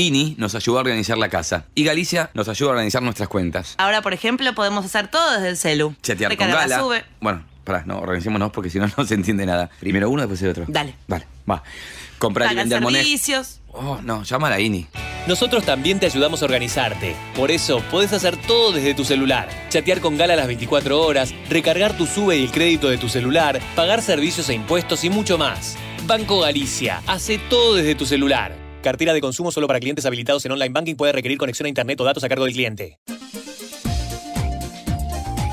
INI nos ayudó a organizar la casa. Y Galicia nos ayuda a organizar nuestras cuentas. Ahora, por ejemplo, podemos hacer todo desde el celu. Chatear con Gala. sube. Bueno, pará, no, organicémonos porque si no, no se entiende nada. Primero uno, después el otro. Dale. Vale, va. Comprar y vender monedas. servicios. Oh, no, llama a la INI. Nosotros también te ayudamos a organizarte. Por eso podés hacer todo desde tu celular. Chatear con Gala las 24 horas, recargar tu sube y el crédito de tu celular, pagar servicios e impuestos y mucho más. Banco Galicia, hace todo desde tu celular. Cartera de consumo solo para clientes habilitados en online banking puede requerir conexión a internet o datos a cargo del cliente.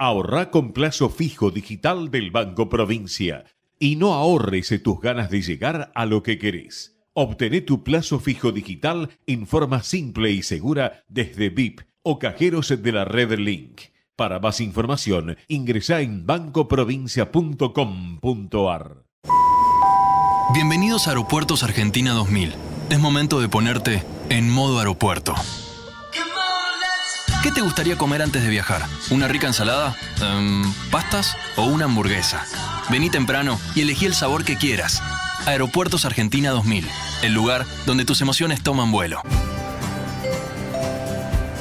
Ahorra con plazo fijo digital del Banco Provincia y no ahorres tus ganas de llegar a lo que querés. Obtené tu plazo fijo digital en forma simple y segura desde VIP o cajeros de la red Link. Para más información, ingresa en bancoprovincia.com.ar. Bienvenidos a Aeropuertos Argentina 2000. Es momento de ponerte en modo aeropuerto. ¿Qué te gustaría comer antes de viajar? ¿Una rica ensalada? Em, ¿Pastas? ¿O una hamburguesa? Vení temprano y elegí el sabor que quieras. Aeropuertos Argentina 2000, el lugar donde tus emociones toman vuelo.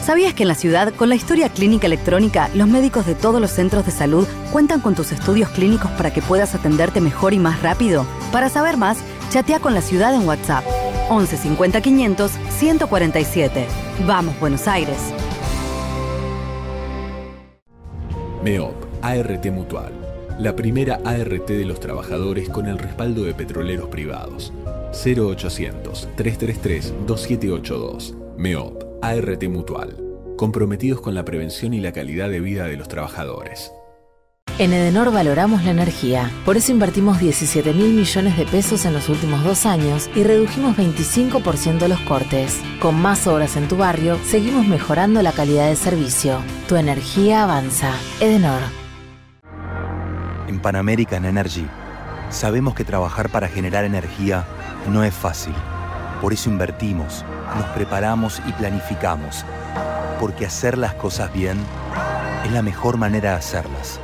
¿Sabías que en la ciudad, con la historia clínica electrónica, los médicos de todos los centros de salud cuentan con tus estudios clínicos para que puedas atenderte mejor y más rápido? Para saber más, chatea con la ciudad en WhatsApp. 11 50 500 147. Vamos, Buenos Aires. MEOP, ART Mutual. La primera ART de los trabajadores con el respaldo de petroleros privados. 0800-333-2782. MEOP, ART Mutual. Comprometidos con la prevención y la calidad de vida de los trabajadores. En Edenor valoramos la energía, por eso invertimos 17 mil millones de pesos en los últimos dos años y redujimos 25% los cortes. Con más obras en tu barrio, seguimos mejorando la calidad de servicio. Tu energía avanza. Edenor. En Pan American Energy sabemos que trabajar para generar energía no es fácil. Por eso invertimos, nos preparamos y planificamos. Porque hacer las cosas bien es la mejor manera de hacerlas.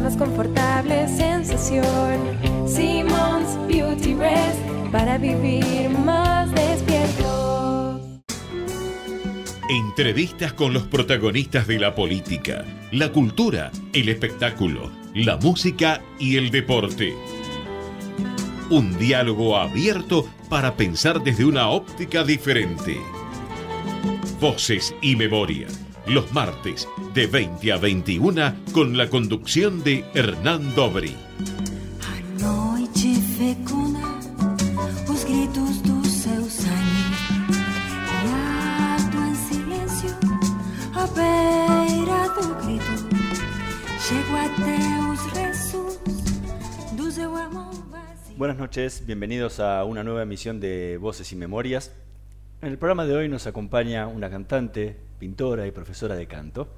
Más confortable sensación. Simmons Beauty Rest, para vivir más despiertos. Entrevistas con los protagonistas de la política, la cultura, el espectáculo, la música y el deporte. Un diálogo abierto para pensar desde una óptica diferente. Voces y memoria. Los martes de 20 a 21 con la conducción de Hernán Dobri. Buenas noches, bienvenidos a una nueva emisión de Voces y Memorias. En el programa de hoy nos acompaña una cantante, pintora y profesora de canto.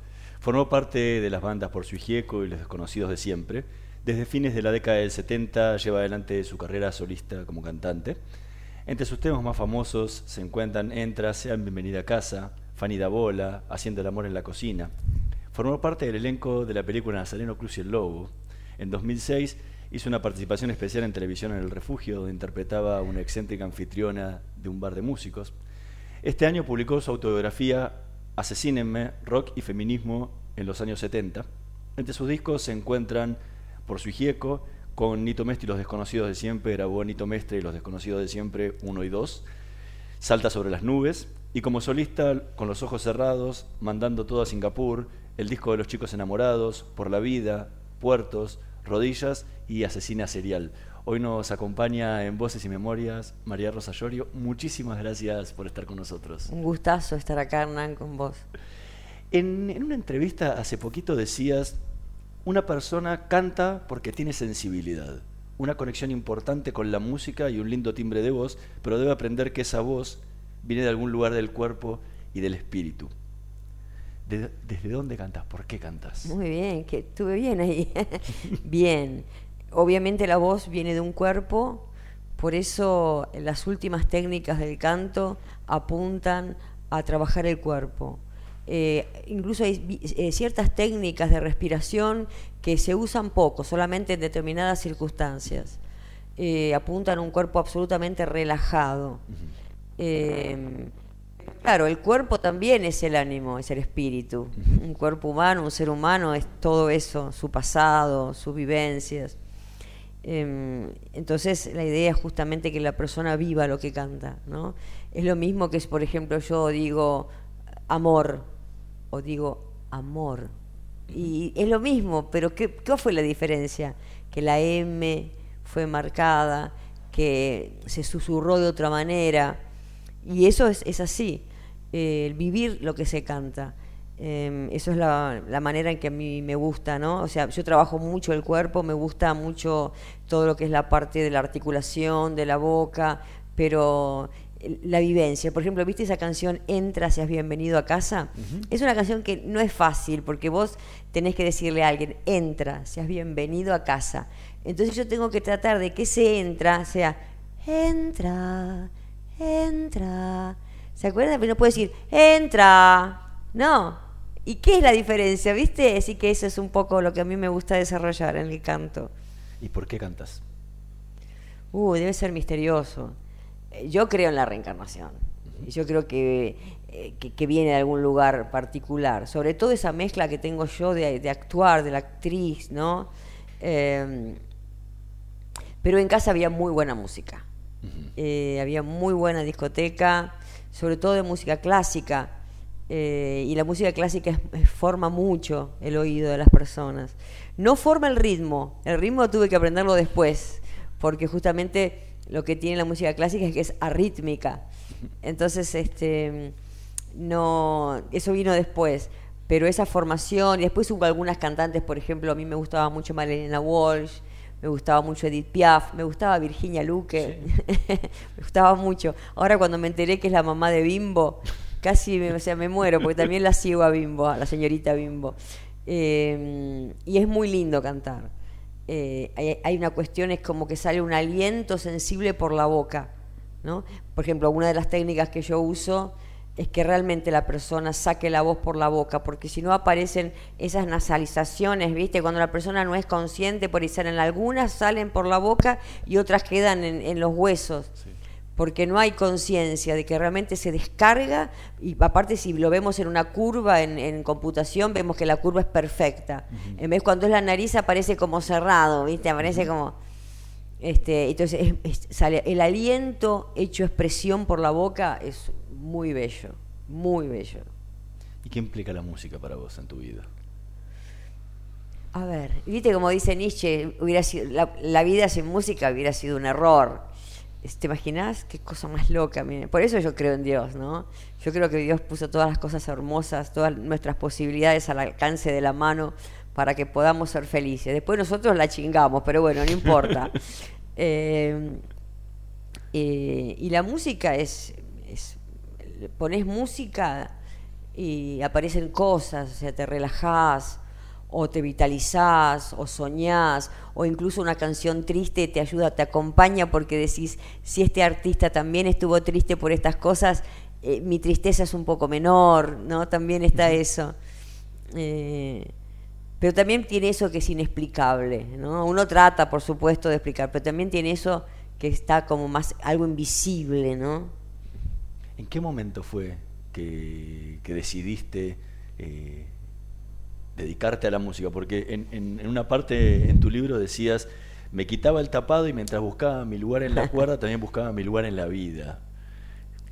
Formó parte de las bandas Por su Hijieco y Los Desconocidos de Siempre. Desde fines de la década del 70 lleva adelante su carrera solista como cantante. Entre sus temas más famosos se encuentran Entra, Sean Bienvenida a Casa, Fanny da Bola, Haciendo el Amor en la Cocina. Formó parte del elenco de la película Nazareno Cruz y el Lobo. En 2006 hizo una participación especial en televisión en El Refugio, donde interpretaba a una excéntrica anfitriona de un bar de músicos. Este año publicó su autobiografía Asesínenme, Rock y Feminismo en los años 70. Entre sus discos se encuentran Por su Hijieco, con Nito Mestre y los Desconocidos de Siempre, grabó Nito Mestre y los Desconocidos de Siempre 1 y 2. Salta sobre las nubes y como solista, con los ojos cerrados, mandando todo a Singapur, el disco de los chicos enamorados, Por la vida, Puertos, Rodillas y Asesina Serial. Hoy nos acompaña en Voces y Memorias María Rosa Llorio. Muchísimas gracias por estar con nosotros. Un gustazo estar acá, Hernán, con vos. En, en una entrevista hace poquito decías, una persona canta porque tiene sensibilidad. una conexión importante con la música y un lindo timbre de voz, pero debe aprender que esa voz viene de algún lugar del cuerpo y del espíritu. De- ¿Desde dónde cantas? ¿Por qué cantas? Muy bien, que estuve bien ahí. bien. Obviamente la voz viene de un cuerpo, por eso las últimas técnicas del canto apuntan a trabajar el cuerpo. Eh, incluso hay eh, ciertas técnicas de respiración que se usan poco, solamente en determinadas circunstancias. Eh, apuntan a un cuerpo absolutamente relajado. Claro, el cuerpo también es el ánimo, es el espíritu. Un cuerpo humano, un ser humano es todo eso, su pasado, sus vivencias. Em, entonces la idea es justamente que la persona viva lo que canta, ¿no? Es lo mismo que, por ejemplo, yo digo amor o digo amor. Y es lo mismo, pero ¿qué, qué fue la diferencia? Que la M fue marcada, que se susurró de otra manera. Y eso es, así, eh, vivir lo que se canta. Eh, eso es la, la manera en que a mí me gusta, ¿no? O sea, yo trabajo mucho el cuerpo, me gusta mucho todo lo que es la parte de la articulación, de la boca, pero el- la vivencia. Por ejemplo, ¿viste esa canción Entra, seas bienvenido a casa? Es una canción que no es fácil porque vos tenés que decirle a alguien, entra, seas bienvenido a casa. Entonces yo tengo que tratar de que ese entra sea, entra, entra. ¿Se acuerdan? Pero no puedo decir, entra. No. ¿Y qué es la diferencia? ¿Viste? Así que eso es un poco lo que a mí me gusta desarrollar en el canto. ¿Y por qué cantas? Uh, debe ser misterioso. Eh, Yo creo en la reencarnación. Y Yo creo que, eh, que, que viene de algún lugar particular. Sobre todo esa mezcla que tengo yo de, de actuar, de la actriz, ¿no? Eh, pero en casa había muy buena música. Eh, había muy buena discoteca, sobre todo de música clásica. Eh, y la música clásica es- forma mucho el oído de las personas. No forma el ritmo, el ritmo tuve que aprenderlo después, porque justamente lo que tiene la música clásica es que es arrítmica. Entonces, este, no, eso vino después. Pero esa formación, y después hubo algunas cantantes, por ejemplo, a mí me gustaba mucho Marilena Walsh, me gustaba mucho Edith Piaf, me gustaba Virginia Luque, me gustaba mucho. Ahora cuando me enteré que es la mamá de Bimbo, casi me, o sea, me muero, porque también la sigo a Bimbo, a la señorita Bimbo. Eh, y es muy lindo cantar. Eh, hay, hay una cuestión, es como que sale un aliento sensible por la boca. ¿no? Por ejemplo, una de las técnicas que yo uso es que realmente la persona saque la voz por la boca, porque si no aparecen esas nasalizaciones, ¿viste? Cuando la persona no es consciente, por ahí salen algunas, salen por la boca y otras quedan en, en los huesos. Porque no hay conciencia de que realmente se descarga, y aparte si lo vemos en una curva en, en computación, vemos que la curva es perfecta. En vez cuando es la nariz aparece como cerrado, ¿viste? Aparece como... Este, entonces es- es- sale, el aliento hecho expresión por la boca es muy bello, muy bello. ¿Y qué implica la música para vos en tu vida? A ver, viste como dice Nietzsche, hubiera sido, la, la vida sin música hubiera sido un error. ¿Te imaginas qué cosa más loca? Por eso yo creo en Dios, ¿no? Yo creo que Dios puso todas las cosas hermosas, todas nuestras posibilidades al alcance de la mano para que podamos ser felices. Después nosotros la chingamos, pero bueno, no importa. Eh, eh, y la música es, es pones música y aparecen cosas, o sea, te relajás, o te vitalizás, o soñás, o incluso una canción triste te ayuda, te acompaña porque decís, si este artista también estuvo triste por estas cosas, eh, mi tristeza es un poco menor, ¿no? También está eso. Eh, pero también tiene eso que es inexplicable, ¿no? Uno trata, por supuesto, de explicar, pero también tiene eso que está como más algo invisible, ¿no? ¿En qué momento fue que, que decidiste eh, dedicarte a la música? Porque en, en- en una parte en tu libro decías, me quitaba el tapado y mientras buscaba mi lugar en la cuerda, también buscaba mi lugar en la vida.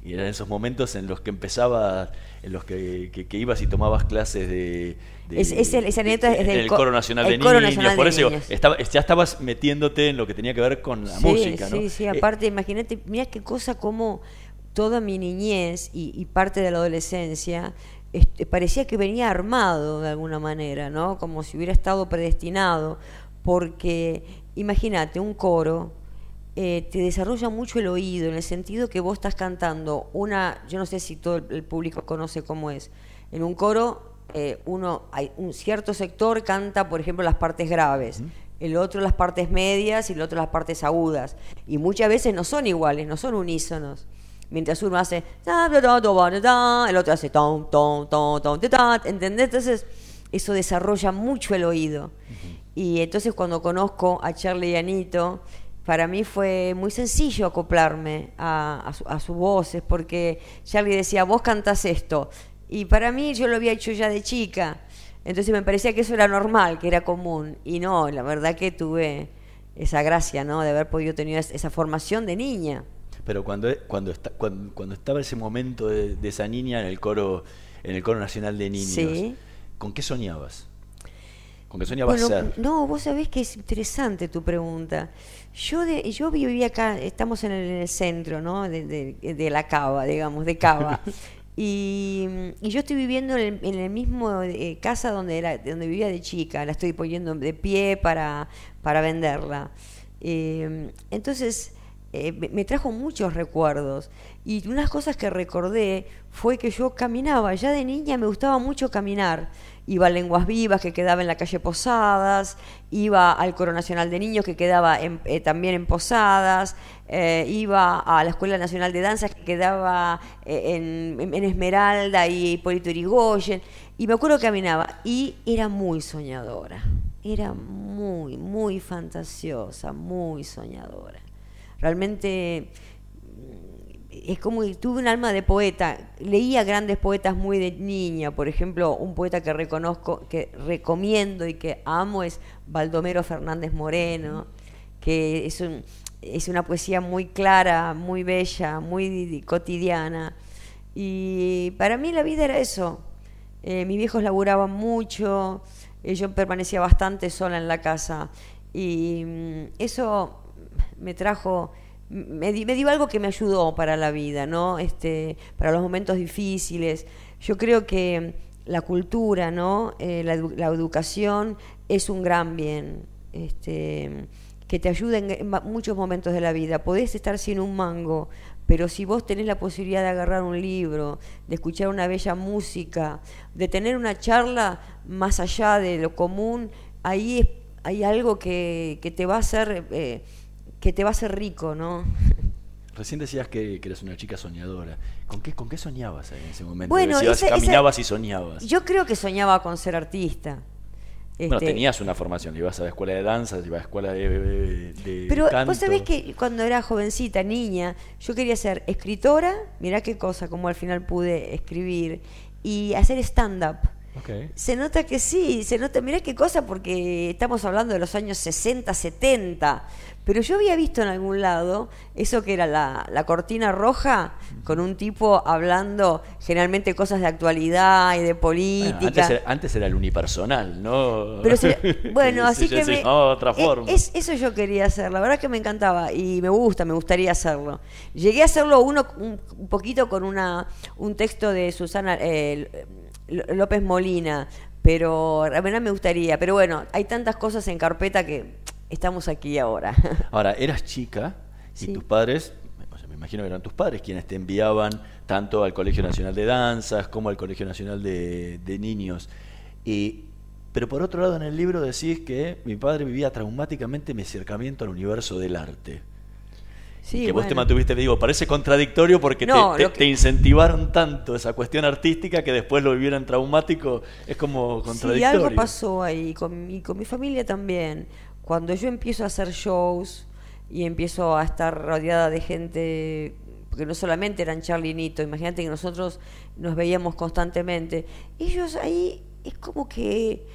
Y eran esos momentos en los que empezaba, en los que, que- que ibas y tomabas clases de... de- Es- es el- esa anécdota es del el co- Coro Nacional de Coro Niños. Nacional por de eso digo, Niños. estaba- ya estabas metiéndote en lo que tenía que ver con la sí, música, ¿no? Sí, sí, Eh, aparte, imagínate, mira qué cosa como toda mi niñez y, y parte de la adolescencia este, parecía que venía armado de alguna manera, ¿no? Como si hubiera estado predestinado, porque imagínate, un coro eh, te desarrolla mucho el oído en el sentido que vos estás cantando una, yo no sé si todo el, público conoce cómo es, en un coro eh, uno, hay un cierto sector canta, por ejemplo, las partes graves. El otro las partes medias y el otro las partes agudas. Y muchas veces no son iguales, no son unísonos. Mientras uno hace el otro hace tom, tom, ta, ta, ¿entendés? Entonces, eso desarrolla mucho el oído. Y entonces cuando conozco a Charlie y Anito, para mí fue muy sencillo acoplarme a, a, su- a sus voces, porque Charlie decía, vos cantás esto. Y para mí yo lo había hecho ya de chica. Entonces me parecía que eso era normal, que era común. Y no, la verdad que tuve esa gracia, ¿no? De haber podido tener es- esa formación de niña. Pero cuando, cuando, está- cuando, cuando estaba ese momento de, de esa niña en el coro en el coro nacional de niños, Sí. ¿con qué soñabas? ¿Con qué soñabas Bueno, ser? no, vos sabés que es interesante tu pregunta. Yo de, yo vivía acá, estamos en el, en el centro, ¿no? De, de- de la cava, digamos, de cava. y, y yo estoy viviendo en el, en el mismo eh, casa donde era, donde vivía de chica. La estoy poniendo de pie para, para venderla. Eh, entonces, eh, me, trajo muchos recuerdos. Y unas cosas que recordé fue que yo caminaba, ya de niña me gustaba mucho caminar. Iba a Lenguas Vivas, que quedaba en la calle Posadas, iba al Coro Nacional de Niños, que quedaba eh, también en Posadas, eh, iba a la Escuela Nacional de Danzas, que quedaba en, en Esmeralda y Hipólito Yrigoyen. Y me acuerdo que caminaba y era muy soñadora, era muy, muy fantasiosa, muy soñadora. Realmente es como tuve un alma de poeta. Leía grandes poetas muy de niña, por ejemplo, un poeta que reconozco, que recomiendo y que amo es Baldomero Fernández Moreno, que es, un- es una poesía muy clara, muy bella, muy cotidiana. Y para mí la vida era eso. Eh, mis viejos laburaban mucho, eh, yo permanecía bastante sola en la casa y mm, eso me trajo, me, me dio algo que me ayudó para la vida, ¿no? Este, para los momentos difíciles. Yo creo que la cultura, ¿no? Eh, la, la educación es un gran bien. Este, que te ayuda en, muchos momentos de la vida. Podés estar sin un mango, pero si vos tenés la posibilidad de agarrar un libro, de escuchar una bella música, de tener una charla más allá de lo común, ahí es- hay algo que, que te va a hacer eh, que te va a hacer rico, ¿no? Recién decías que, que eras una chica soñadora. ¿Con qué, con qué soñabas ahí en ese momento? Bueno, Decías, esa- esa- caminabas y soñabas. Yo creo que soñaba con ser artista. Bueno, Este, tenías una formación, ibas a la escuela de danza, ibas a la escuela de, de- de Pero canto. vos sabés que cuando era jovencita, niña, yo quería ser escritora, mirá qué cosa, como al final pude escribir, y hacer stand-up. Se nota que sí, se nota, mirá qué cosa, porque estamos hablando de los años 60, 70, pero yo había visto en algún lado eso que era la, la cortina roja, con un tipo hablando generalmente cosas de actualidad y de Bueno, política. antes, era, antes era el unipersonal, ¿no? Pero se- bueno, así que me- otra forma. es- eso yo quería hacer, la verdad que me encantaba y me gusta, me gustaría hacerlo. Llegué a hacerlo uno un, poquito con una un texto de Susana eh, López Molina, pero la verdad me gustaría. Pero bueno, hay tantas cosas en carpeta que estamos aquí ahora. Ahora, eras chica y Sí. tus padres, o sea, me imagino que eran tus padres quienes te enviaban tanto al Colegio Nacional de Danzas como al Colegio Nacional de, de Niños. Y, pero por otro lado, en el libro decís que mi padre vivía traumáticamente mi acercamiento al universo del arte. Sí, y que vos te mantuviste, digo, parece contradictorio porque te- No, te, lo que- te incentivaron tanto esa cuestión artística que después lo vivieran traumático, es como Sí, contradictorio. algo pasó ahí, con mi, con mi familia también. Cuando yo empiezo a hacer shows y empiezo a estar rodeada de gente, porque no solamente eran Charlie y Nito, imagínate que nosotros nos veíamos constantemente, ellos ahí es como que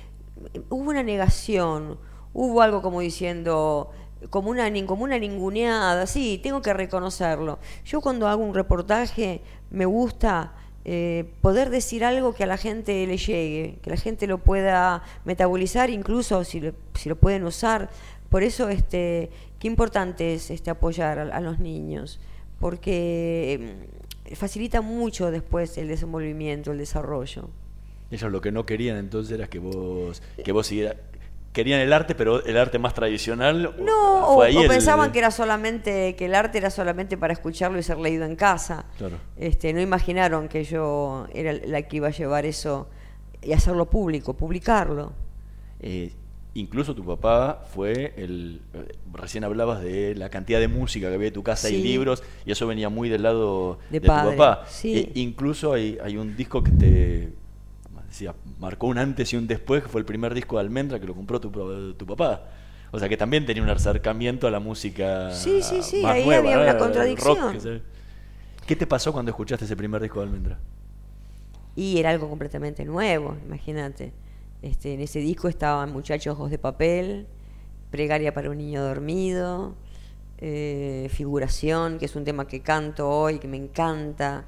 hubo una negación, hubo algo como diciendo, como una, como una ninguneada, sí, tengo que reconocerlo. Yo cuando hago un reportaje me gusta eh, poder decir algo que a la gente le llegue, que la gente lo pueda metabolizar, incluso si si lo pueden usar. Por eso, este, qué importante es este, apoyar a, a los niños, porque mm, facilita mucho después el desenvolvimiento, el desarrollo. Ellos lo que no querían entonces era que vos, que vos siguieras, querían el arte, pero el arte más tradicional. No, o, o el- pensaban que era solamente, que el arte era solamente para escucharlo y ser leído en casa. Claro. Este, no imaginaron que yo era la que iba a llevar eso y hacerlo público, publicarlo. Eh, incluso tu papá fue el. eh, Recién hablabas de la cantidad de música que había en tu casa y libros, y eso venía muy del lado De tu papá. sí. E incluso hay, hay un disco que te. Decía, marcó un antes y un después, que fue el primer disco de Almendra que lo compró tu, tu papá. O sea que también tenía un acercamiento a la música. Sí, sí, sí, más ahí nueva, había una El contradicción. rock que se- ¿Qué te pasó cuando escuchaste ese primer disco de Almendra? Y era algo completamente nuevo, imagínate. Este, en ese disco estaban Muchachos Ojos de Papel, Pregaria para un Niño Dormido, eh, Figuración, que es un tema que canto hoy, que me encanta.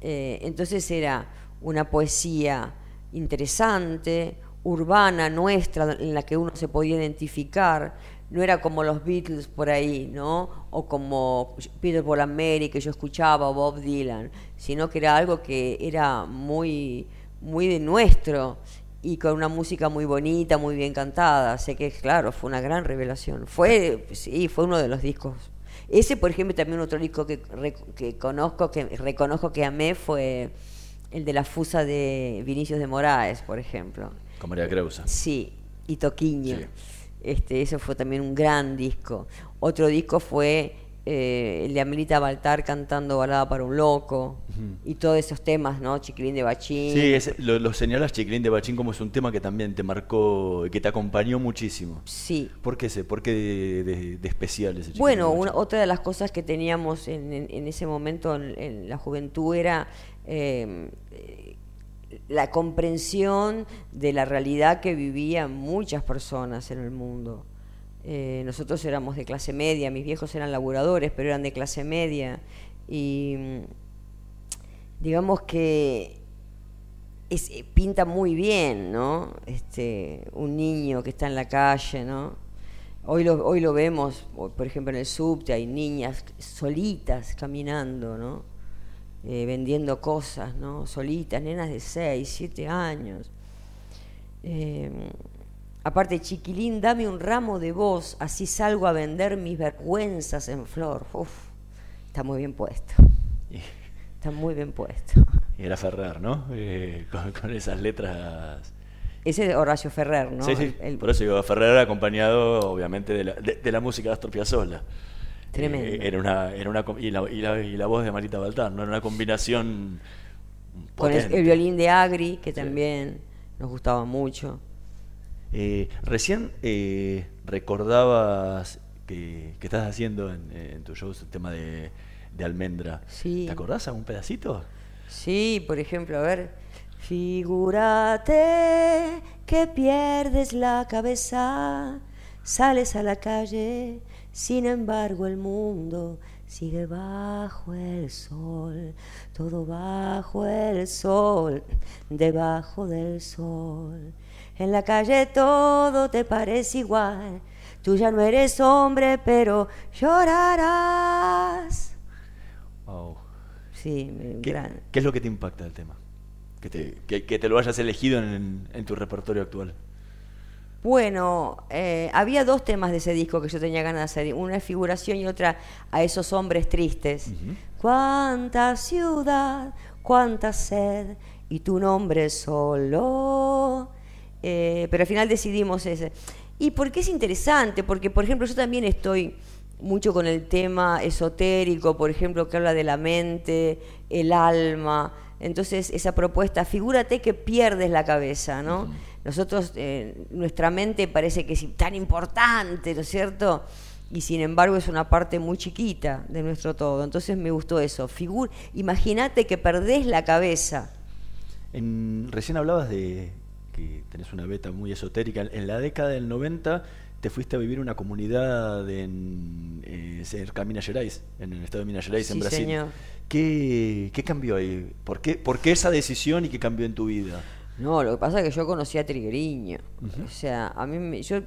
Eh, entonces era una poesía interesante, urbana, nuestra, en la que uno se podía identificar. No era como los Beatles por ahí, ¿no? O como Peter Paul Mary que yo escuchaba, o Bob Dylan, sino que era algo que era muy, muy de nuestro y con una música muy bonita, muy bien cantada. Así que, claro, fue una gran revelación. Fue, sí, fue uno de los discos. Ese, por ejemplo, también otro disco que, que conozco, que reconozco que amé fue el de la fusa de Vinicius de Moraes, por ejemplo. Con María Creusa. Sí, y Toquiño. Sí. Este, eso fue también un gran disco. Otro disco fue eh, el de Amelita Baltar cantando Balada para un Loco. Y todos esos temas, ¿no? Chiquilín de Bachín. Sí, ese- lo, lo señalas Chiquilín de Bachín como es un tema que también te marcó, que te acompañó muchísimo. Sí. ¿Por qué ese? ¿Por qué de, de- de especial ese Bueno, de una- Bachín? otra de las cosas que teníamos en, en- en ese momento en, en la juventud era eh, la comprensión de la realidad que vivían muchas personas en el mundo. Eh, nosotros éramos de clase media, mis viejos eran laburadores, pero eran de clase media. Y mm, digamos que eh, pinta muy bien, ¿no? Este, un niño que está en la calle, ¿no? Hoy lo, hoy lo vemos, por ejemplo, en el subte hay niñas solitas caminando, ¿no? Eh, vendiendo cosas, ¿no? Solitas, nenas de 6, 7 años. Eh, aparte, chiquilín, dame un ramo de voz, así salgo a vender mis vergüenzas en flor. Uf, está muy bien puesto. Está muy bien puesto. Y era Ferrer, ¿no? Eh, con, con esas letras. Ese es Horacio Ferrer, ¿no? sí, sí. El- el- Por eso digo, Ferrer acompañado, obviamente, de la, de, de la música de Astor Piazzolla. Tremendo. Eh, era una, era una, y, la, y, la, y la voz de Marita Baltar, ¿no? Era una combinación. con el, el violín de Agri, que también nos gustaba mucho. Eh, recién eh, recordabas que, que estás haciendo en, en tu show el tema de, de almendra. Sí. ¿Te acordás algún pedacito? Sí, por ejemplo, a ver. Figúrate que pierdes la cabeza, sales a la calle, sin embargo el mundo sigue bajo el sol, todo bajo el sol, debajo del sol. En la calle todo te parece igual, tú ya no eres hombre, pero llorarás. Wow. Sí, ¿Qué, gran. qué es lo que te impacta del tema? Que te, que, que te lo hayas elegido en, en tu repertorio actual. Bueno, eh, había dos temas de ese disco que yo tenía ganas de hacer. Una es figuración y otra a esos hombres tristes. Cuánta ciudad, cuánta sed y tu nombre solo. Eh, pero al final decidimos ese. ¿Y por qué es interesante? Porque, por ejemplo, yo también estoy mucho con el tema esotérico, por ejemplo, que habla de la mente, el alma. Entonces, esa propuesta, figúrate que pierdes la cabeza, ¿no? Nosotros, eh, nuestra mente parece que es tan importante, ¿no es cierto? Y sin embargo es una parte muy chiquita de nuestro todo. Entonces me gustó eso. Figur Imagínate que perdés la cabeza. En- recién hablabas de que tenés una beta muy esotérica. En la década del 90 te fuiste a vivir una comunidad en eh, cerca de Minas Gerais, en el estado de Minas Gerais, en Brasil. señor. ¿Qué, qué cambió ahí? ¿Por qué, ¿Por qué esa decisión y qué cambió en tu vida? No, lo que pasa es que yo conocí a Trigueriño. O sea, a mí me- yo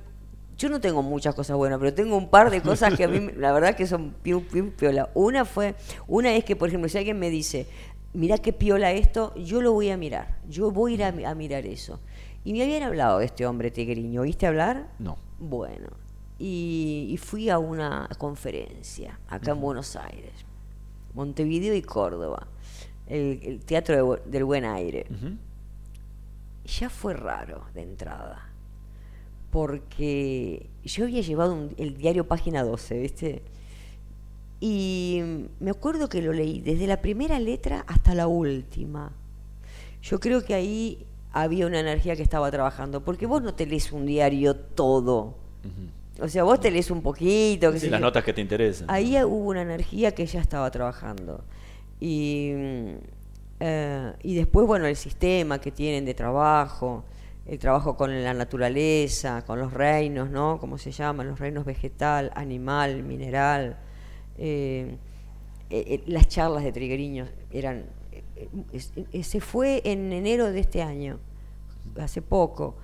yo no tengo muchas cosas buenas, pero tengo un par de cosas que a mí la verdad que son piu, piu, piola. Una fue una es que por ejemplo, si alguien me dice, "Mira qué piola esto", yo lo voy a mirar. Yo voy a ir a, mi- a mirar eso. Y me habían hablado de este hombre tigriño. ¿Oíste hablar? No. Bueno, y, y fui a una conferencia acá en Buenos Aires, Montevideo y Córdoba, el, el Teatro de del Buen Aire. Ya fue raro de entrada, porque yo había llevado un- el diario Página 12, ¿viste? Y me acuerdo que lo leí desde la primera letra hasta la última. Yo creo que ahí había una energía que estaba trabajando, porque vos no te lees un diario todo. O sea, vos te lees un poquito. Sí, las yo. notas que te interesan. Ahí hubo una energía que ya estaba trabajando. Y, mm, eh, y después, bueno, el sistema que tienen de trabajo, el trabajo con la naturaleza, con los reinos, ¿no? ¿Cómo se llaman? Los reinos vegetal, animal, mineral. eh, eh, eh, las charlas de Trigueriños eran... se fue en enero de este año, hace poco.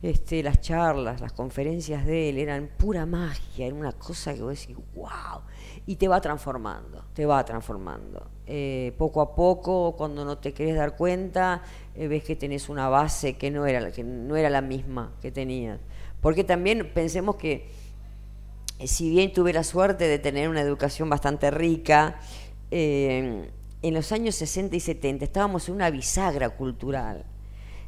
Este, las charlas, las conferencias de él eran pura magia, era una cosa que vos decís, wow, y te va transformando, te va transformando. Eh, poco a poco, cuando no te querés dar cuenta, eh, ves que tenés una base que no era, que no era la misma que tenías. Porque también pensemos que eh, si bien tuve la suerte de tener una educación bastante rica, en los años 60 y 70 estábamos en una bisagra cultural.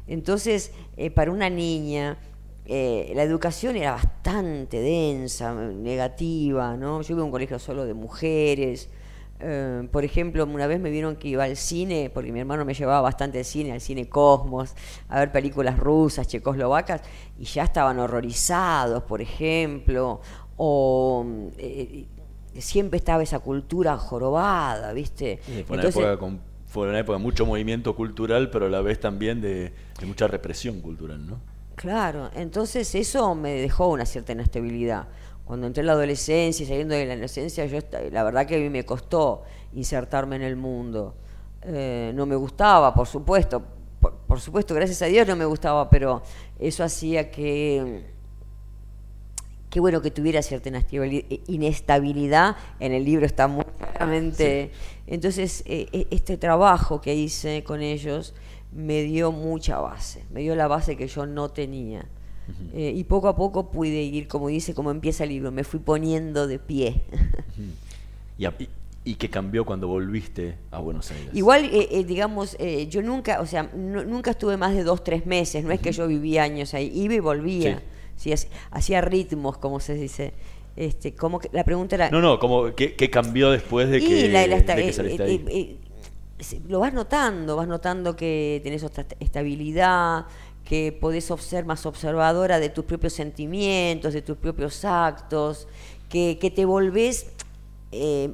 Entonces, eh, para una niña, eh, la educación era bastante densa, negativa, ¿no? Yo iba a un colegio solo de mujeres. eh, por ejemplo, una vez me vieron que iba al cine, porque mi hermano me llevaba bastante al cine, al cine Cosmos, a ver películas rusas, checoslovacas, y ya estaban horrorizados, por ejemplo, o eh, siempre estaba esa cultura jorobada, ¿viste? Sí, fue, una época fue una época de mucho movimiento cultural, pero a la vez también de, de mucha represión cultural, ¿no? Claro, entonces eso me dejó una cierta inestabilidad. Cuando entré en la adolescencia y saliendo de la adolescencia, yo la verdad que a mí me costó insertarme en el mundo. Eh, no me gustaba, por supuesto, por, por supuesto, gracias a Dios no me gustaba, pero eso hacía que, que bueno, que tuviera cierta inestabilidad, inestabilidad. En el libro está muy claramente. Entonces, eh, eh, este trabajo que hice con ellos me dio mucha base, me dio la base que yo no tenía. Eh, y poco a poco pude ir, como dice, como empieza el libro, me fui poniendo de pie. Y, y, y que cambió cuando volviste a Buenos Aires. Igual, eh, eh, digamos, yo nunca, o sea, nu- nunca estuve más de dos, tres meses, no es que yo vivía años ahí, iba y volvía, sí, hac- hacía ritmos, como se dice. Este, como que, la pregunta era... No, no, como ¿qué, cambió después de Y que, la- la esta- de que eh, saliste eh, ahí? eh, lo vas notando, vas notando que tenés otra est- estabilidad, que podés ser más observadora de tus propios sentimientos, de tus propios actos, que, que te volvés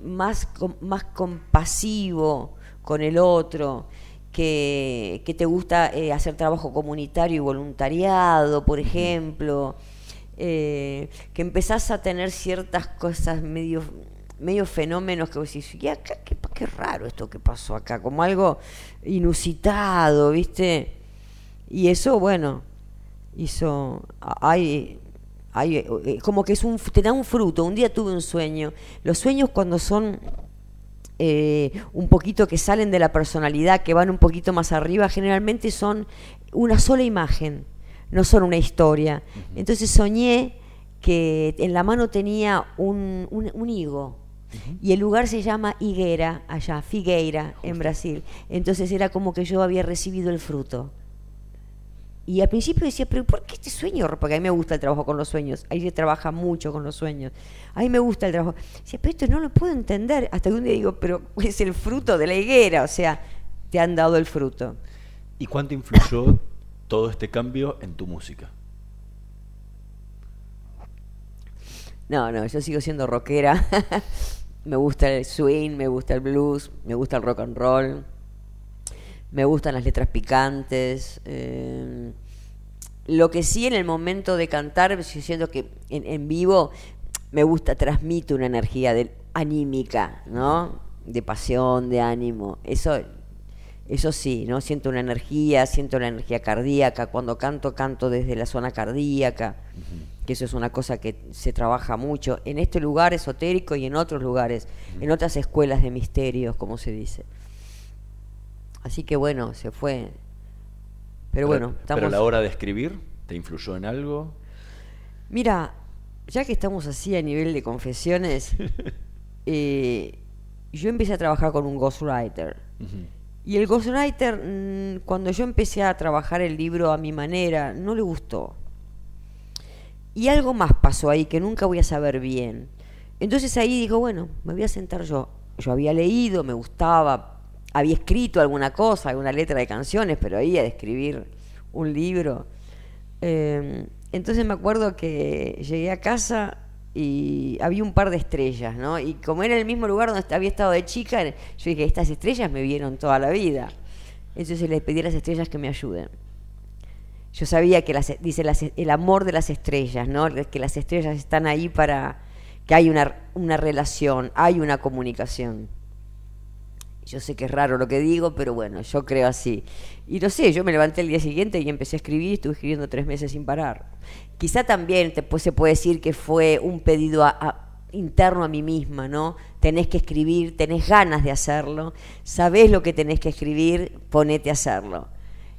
más, más compasivo con el otro, que, que te gusta hacer trabajo comunitario y voluntariado, por ejemplo, eh, que empezás a tener ciertas cosas medio medio fenómenos que vos decís, "Y acá, qué, raro esto que pasó acá, como algo inusitado, ¿viste? Y eso, bueno, hizo, hay, hay, eh, como que es un, te da un fruto. Un día tuve un sueño. Los sueños cuando son eh, un poquito que salen de la personalidad, que van un poquito más arriba, generalmente son una sola imagen, no son una historia. Entonces soñé que en la mano tenía un, un- un higo. Y el lugar se llama Higuera, allá, Figueira, en Brasil. Entonces era como que yo había recibido el fruto. Y al principio decía, pero ¿por qué este sueño? Porque a mí me gusta el trabajo con los sueños. Ahí se trabaja mucho con los sueños. A mí me gusta el trabajo. Decía, pero esto no lo puedo entender. Hasta que un día digo, pero es el fruto de la higuera. O sea, te han dado el fruto. ¿Y cuánto influyó todo este cambio en tu música? No, no, yo sigo siendo rockera. me gusta el swing, me gusta el blues, me gusta el rock and roll. Me gustan las letras picantes. eh, lo que sí en el momento de cantar, siento que en, en vivo me gusta, transmite una energía de, anímica, ¿no? De pasión, de ánimo. Eso, eso sí, ¿no? Siento una energía, siento la energía cardíaca. Cuando canto, canto desde la zona cardíaca, que eso es una cosa que se trabaja mucho en este lugar esotérico y en otros lugares, en otras escuelas de misterios, como se dice. Así que bueno, se fue. Pero bueno, Pero estamos... a la hora de escribir, ¿te influyó en algo? Mira, ya que estamos así a nivel de confesiones, eh, yo empecé a trabajar con un ghostwriter. Y el ghostwriter, mm, cuando yo empecé a trabajar el libro a mi manera, no le gustó. Y algo más pasó ahí que nunca voy a saber bien. Entonces ahí digo, bueno, me voy a sentar yo. Yo había leído, me gustaba, había escrito alguna cosa, alguna letra de canciones, pero ahí a escribir un libro. Eh, entonces me acuerdo que llegué a casa y había un par de estrellas, ¿no? Y como era el mismo lugar donde había estado de chica, yo dije, estas estrellas me vieron toda la vida. Entonces les pedí a las estrellas que me ayuden. Yo sabía que las, dice las- el amor de las estrellas, ¿no? Que las estrellas están ahí para que hay una, una relación, hay una comunicación. Yo sé que es raro lo que digo, pero bueno, yo creo así. Y no sé, yo me levanté el día siguiente y empecé a escribir, estuve escribiendo tres meses sin parar. Quizá también te, pues, se puede decir que fue un pedido interno a mí misma, ¿no? Tenés que escribir, tenés ganas de hacerlo, sabés lo que tenés que escribir, ponete a hacerlo.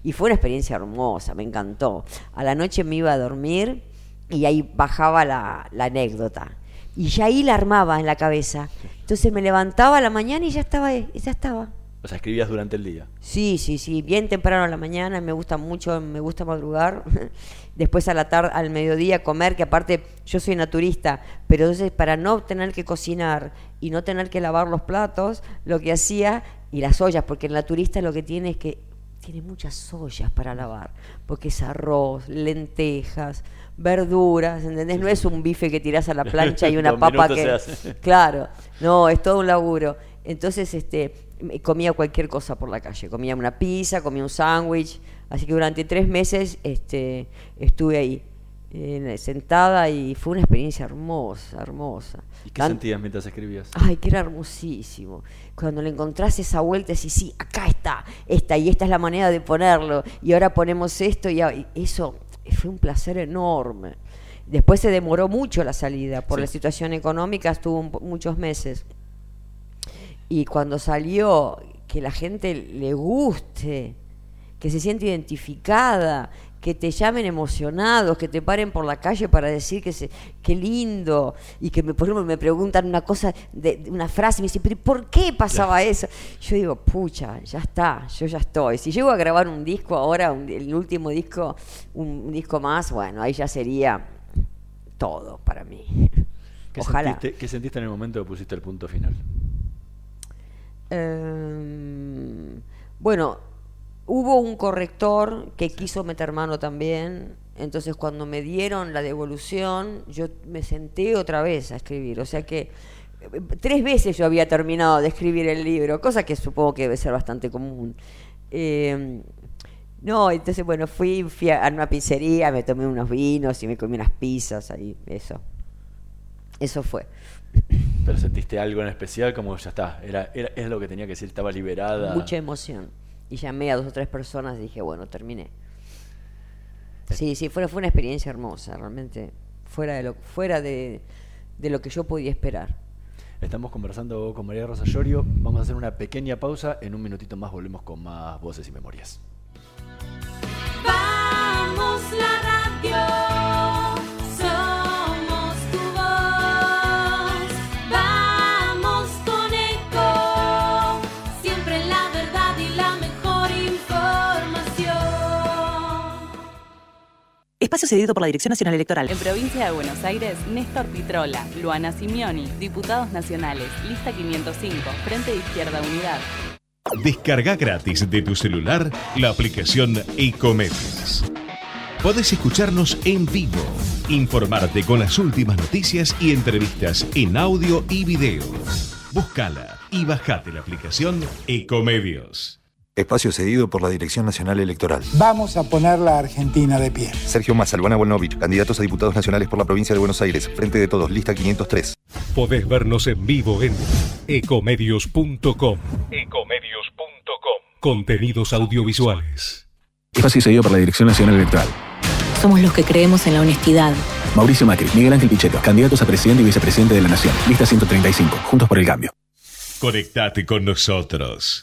Y fue una experiencia hermosa, me encantó. A la noche me iba a dormir y ahí bajaba la anécdota. Y ya ahí la armaba en la cabeza. Entonces me levantaba a la mañana y ya estaba, ahí, ya estaba. O sea, escribías durante el día. Sí, sí, sí, bien temprano a la mañana, me gusta mucho, me gusta madrugar. Después a la tarde, al mediodía comer, que aparte yo soy naturista, pero entonces para no tener que cocinar y no tener que lavar los platos, lo que hacía, y las ollas, porque el naturista lo que tiene es que tiene muchas ollas para lavar, porque es arroz, lentejas, verduras, ¿entendés? No es un bife que tirás a la plancha y una papa que... Claro, no, es todo un laburo. Entonces, este, comía cualquier cosa por la calle. Comía una pizza, comía un sándwich. Así que durante tres meses este, estuve ahí, eh, sentada, y fue una experiencia hermosa, hermosa. ¿Y qué sentías mientras escribías? Ay, que era hermosísimo. Cuando le encontrás esa vuelta, decís, sí, acá está, esta, y esta es la manera de ponerlo, y ahora ponemos esto, y, eso fue un placer enorme. Después se demoró mucho la salida, por Sí. la situación económica estuvo un muchos meses. Y cuando salió, que la gente le guste, que se siente identificada, que te llamen emocionados, que te paren por la calle para decir que se, qué lindo, y que me, por ejemplo me preguntan una cosa, de, de una frase, y me dicen, pero ¿y ¿por qué pasaba eso? Yo digo, pucha, ya está, yo ya estoy. Si llego a grabar un disco ahora, un- el último disco, un, un disco más, bueno, ahí ya sería todo para mí. ¿Qué Ojalá. Sentiste, ¿Qué sentiste en el momento que pusiste el punto final? Em, bueno, hubo un corrector que quiso meter mano también. Entonces, cuando me dieron la devolución, yo me senté otra vez a escribir. O sea que eh, tres veces yo había terminado de escribir el libro, cosa que supongo que debe ser bastante común. Em, no, entonces, bueno, fui, fui a una pizzería, me tomé unos vinos y me comí unas pizzas ahí, eso. Eso fue. ¿Pero sentiste algo en especial? Como ya está, era, era, es lo que tenía que decir, estaba liberada. Mucha emoción. Y llamé a dos o tres personas y dije, bueno, terminé. Sí, sí, fue, fue una experiencia hermosa, realmente. Fuera de lo, fuera de, de lo que yo podía esperar. Estamos conversando con María Rosa Llorio. Vamos a hacer una pequeña pausa. En un minutito más volvemos con más voces y memorias. Vamos la Espacio cedido por la Dirección Nacional Electoral. En provincia de Buenos Aires, Néstor Pitrola, Luana Simeoni, diputados nacionales, lista 505, Frente de Izquierda Unidad. Descarga gratis de tu celular la aplicación Ecomedios. Podés escucharnos en vivo, informarte con las últimas noticias y entrevistas en audio y video. Búscala y bajate la aplicación Ecomedios. Espacio cedido por la Dirección Nacional Electoral. Vamos a poner la Argentina de pie. Sergio Massa, Luana Volnovich, candidatos a diputados nacionales por la provincia de Buenos Aires. Frente de todos, lista 503. Podés vernos en vivo en ecomedios.com. Ecomedios.com. Contenidos audiovisuales. Espacio cedido por la Dirección Nacional Electoral. Somos los que creemos en la honestidad. Mauricio Macri, Miguel Ángel Pichetto, candidatos a presidente y vicepresidente de la Nación. Lista 135, Juntos por el Cambio. Conectate con nosotros.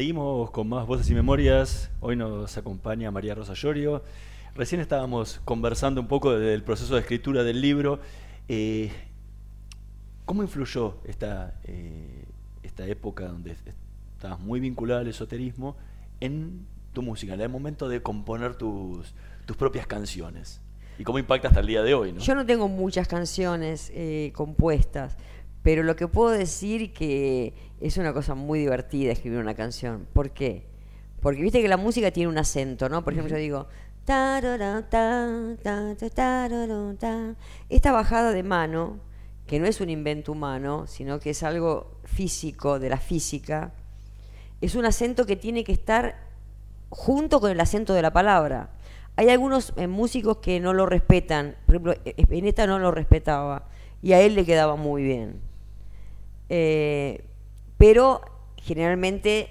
Seguimos con más voces y memorias. Hoy nos acompaña María Rosa Llorio. Recién estábamos conversando un poco del proceso de escritura del libro. Eh, ¿Cómo influyó esta, eh, esta época donde estabas muy vinculada al esoterismo en tu música, en el momento de componer tus, tus propias canciones? ¿Y cómo impacta hasta el día de hoy? Yo no tengo muchas canciones eh, compuestas, pero lo que puedo decir que es una cosa muy divertida escribir una canción. ¿Por qué? Porque viste que la música tiene un acento, ¿no? Por ejemplo, yo digo, esta bajada de mano, que no es un invento humano, sino que es algo físico, de la física, es un acento que tiene que estar junto con el acento de la palabra. Hay algunos eh, músicos que no lo respetan, por ejemplo, eh, Spinetta no lo respetaba y a él le quedaba muy bien. Eh, pero generalmente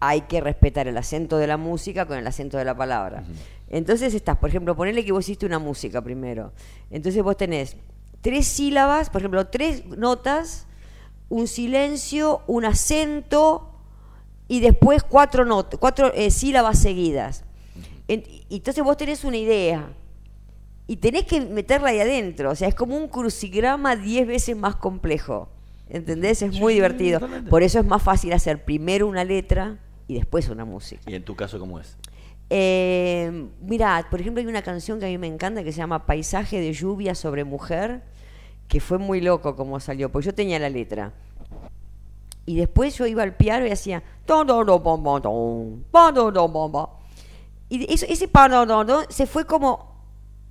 hay que respetar el acento de la música con el acento de la palabra. Entonces estás, por ejemplo, ponele que vos hiciste una música primero. Entonces vos tenés tres sílabas, por ejemplo, tres notas, un silencio, un acento y después cuatro notas, cuatro eh, sílabas seguidas. En- entonces vos tenés una idea y tenés que meterla ahí adentro. O sea, es como un crucigrama diez veces más complejo. ¿Entendés? Es muy divertido. Por eso es más fácil hacer primero una letra y después una música. ¿Y en tu caso cómo es? Eh, mira, por ejemplo, hay una canción que a mí me encanta que se llama Paisaje de lluvia sobre mujer, que fue muy loco como salió, porque yo tenía la letra. Y después yo iba al piano y hacía. Y eso- ese se fue como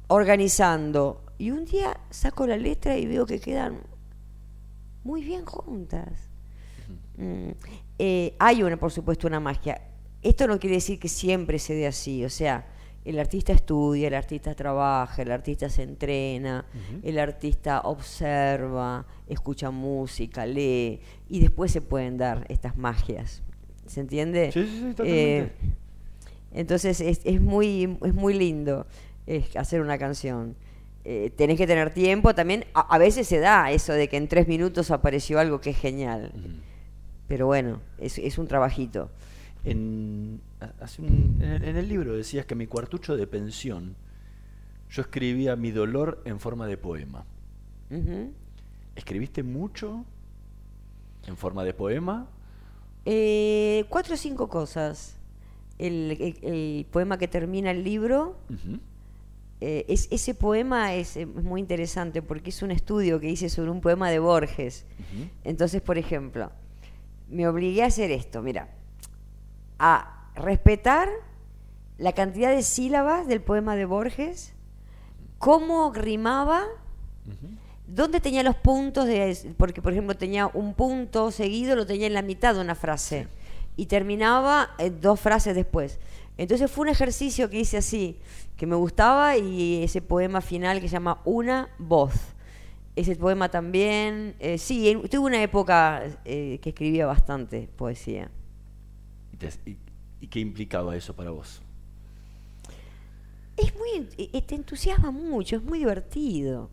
organizando. Y un día saco la letra y veo que quedan muy bien juntas. Mm, eh, hay una, por supuesto, una magia. Esto no quiere decir que siempre se dé así, o sea, el artista estudia, el artista trabaja, el artista se entrena, el artista observa, escucha música, lee, y después se pueden dar estas magias. ¿Se entiende? Sí, sí, sí, totalmente. entonces es, es muy, es muy lindo eh, hacer una canción. Eh, tenés que tener tiempo también. A, a veces se da eso de que en tres minutos apareció algo que es genial. Pero bueno, es, es un trabajito. En, ha- hace un- en, el, libro decías que mi cuartucho de pensión yo escribía mi dolor en forma de poema. ¿Escribiste mucho en forma de poema? Eh, cuatro o cinco cosas. El, el- el poema que termina el libro, eh, es, ese poema es, muy interesante porque es un estudio que hice sobre un poema de Borges. Entonces, por ejemplo, me obligué a hacer esto, mira, a respetar la cantidad de sílabas del poema de Borges, cómo rimaba, dónde tenía los puntos, de, porque por ejemplo tenía un punto seguido, lo tenía en la mitad de una frase y terminaba eh, dos frases después. Entonces fue un ejercicio que hice así, que me gustaba y ese poema final que se llama Una voz. Ese poema también, eh, sí, en- tuve una época eh, que escribía bastante poesía. ¿Y, qué implicaba eso para vos? Es muy, eh, te entusiasma mucho, es muy divertido.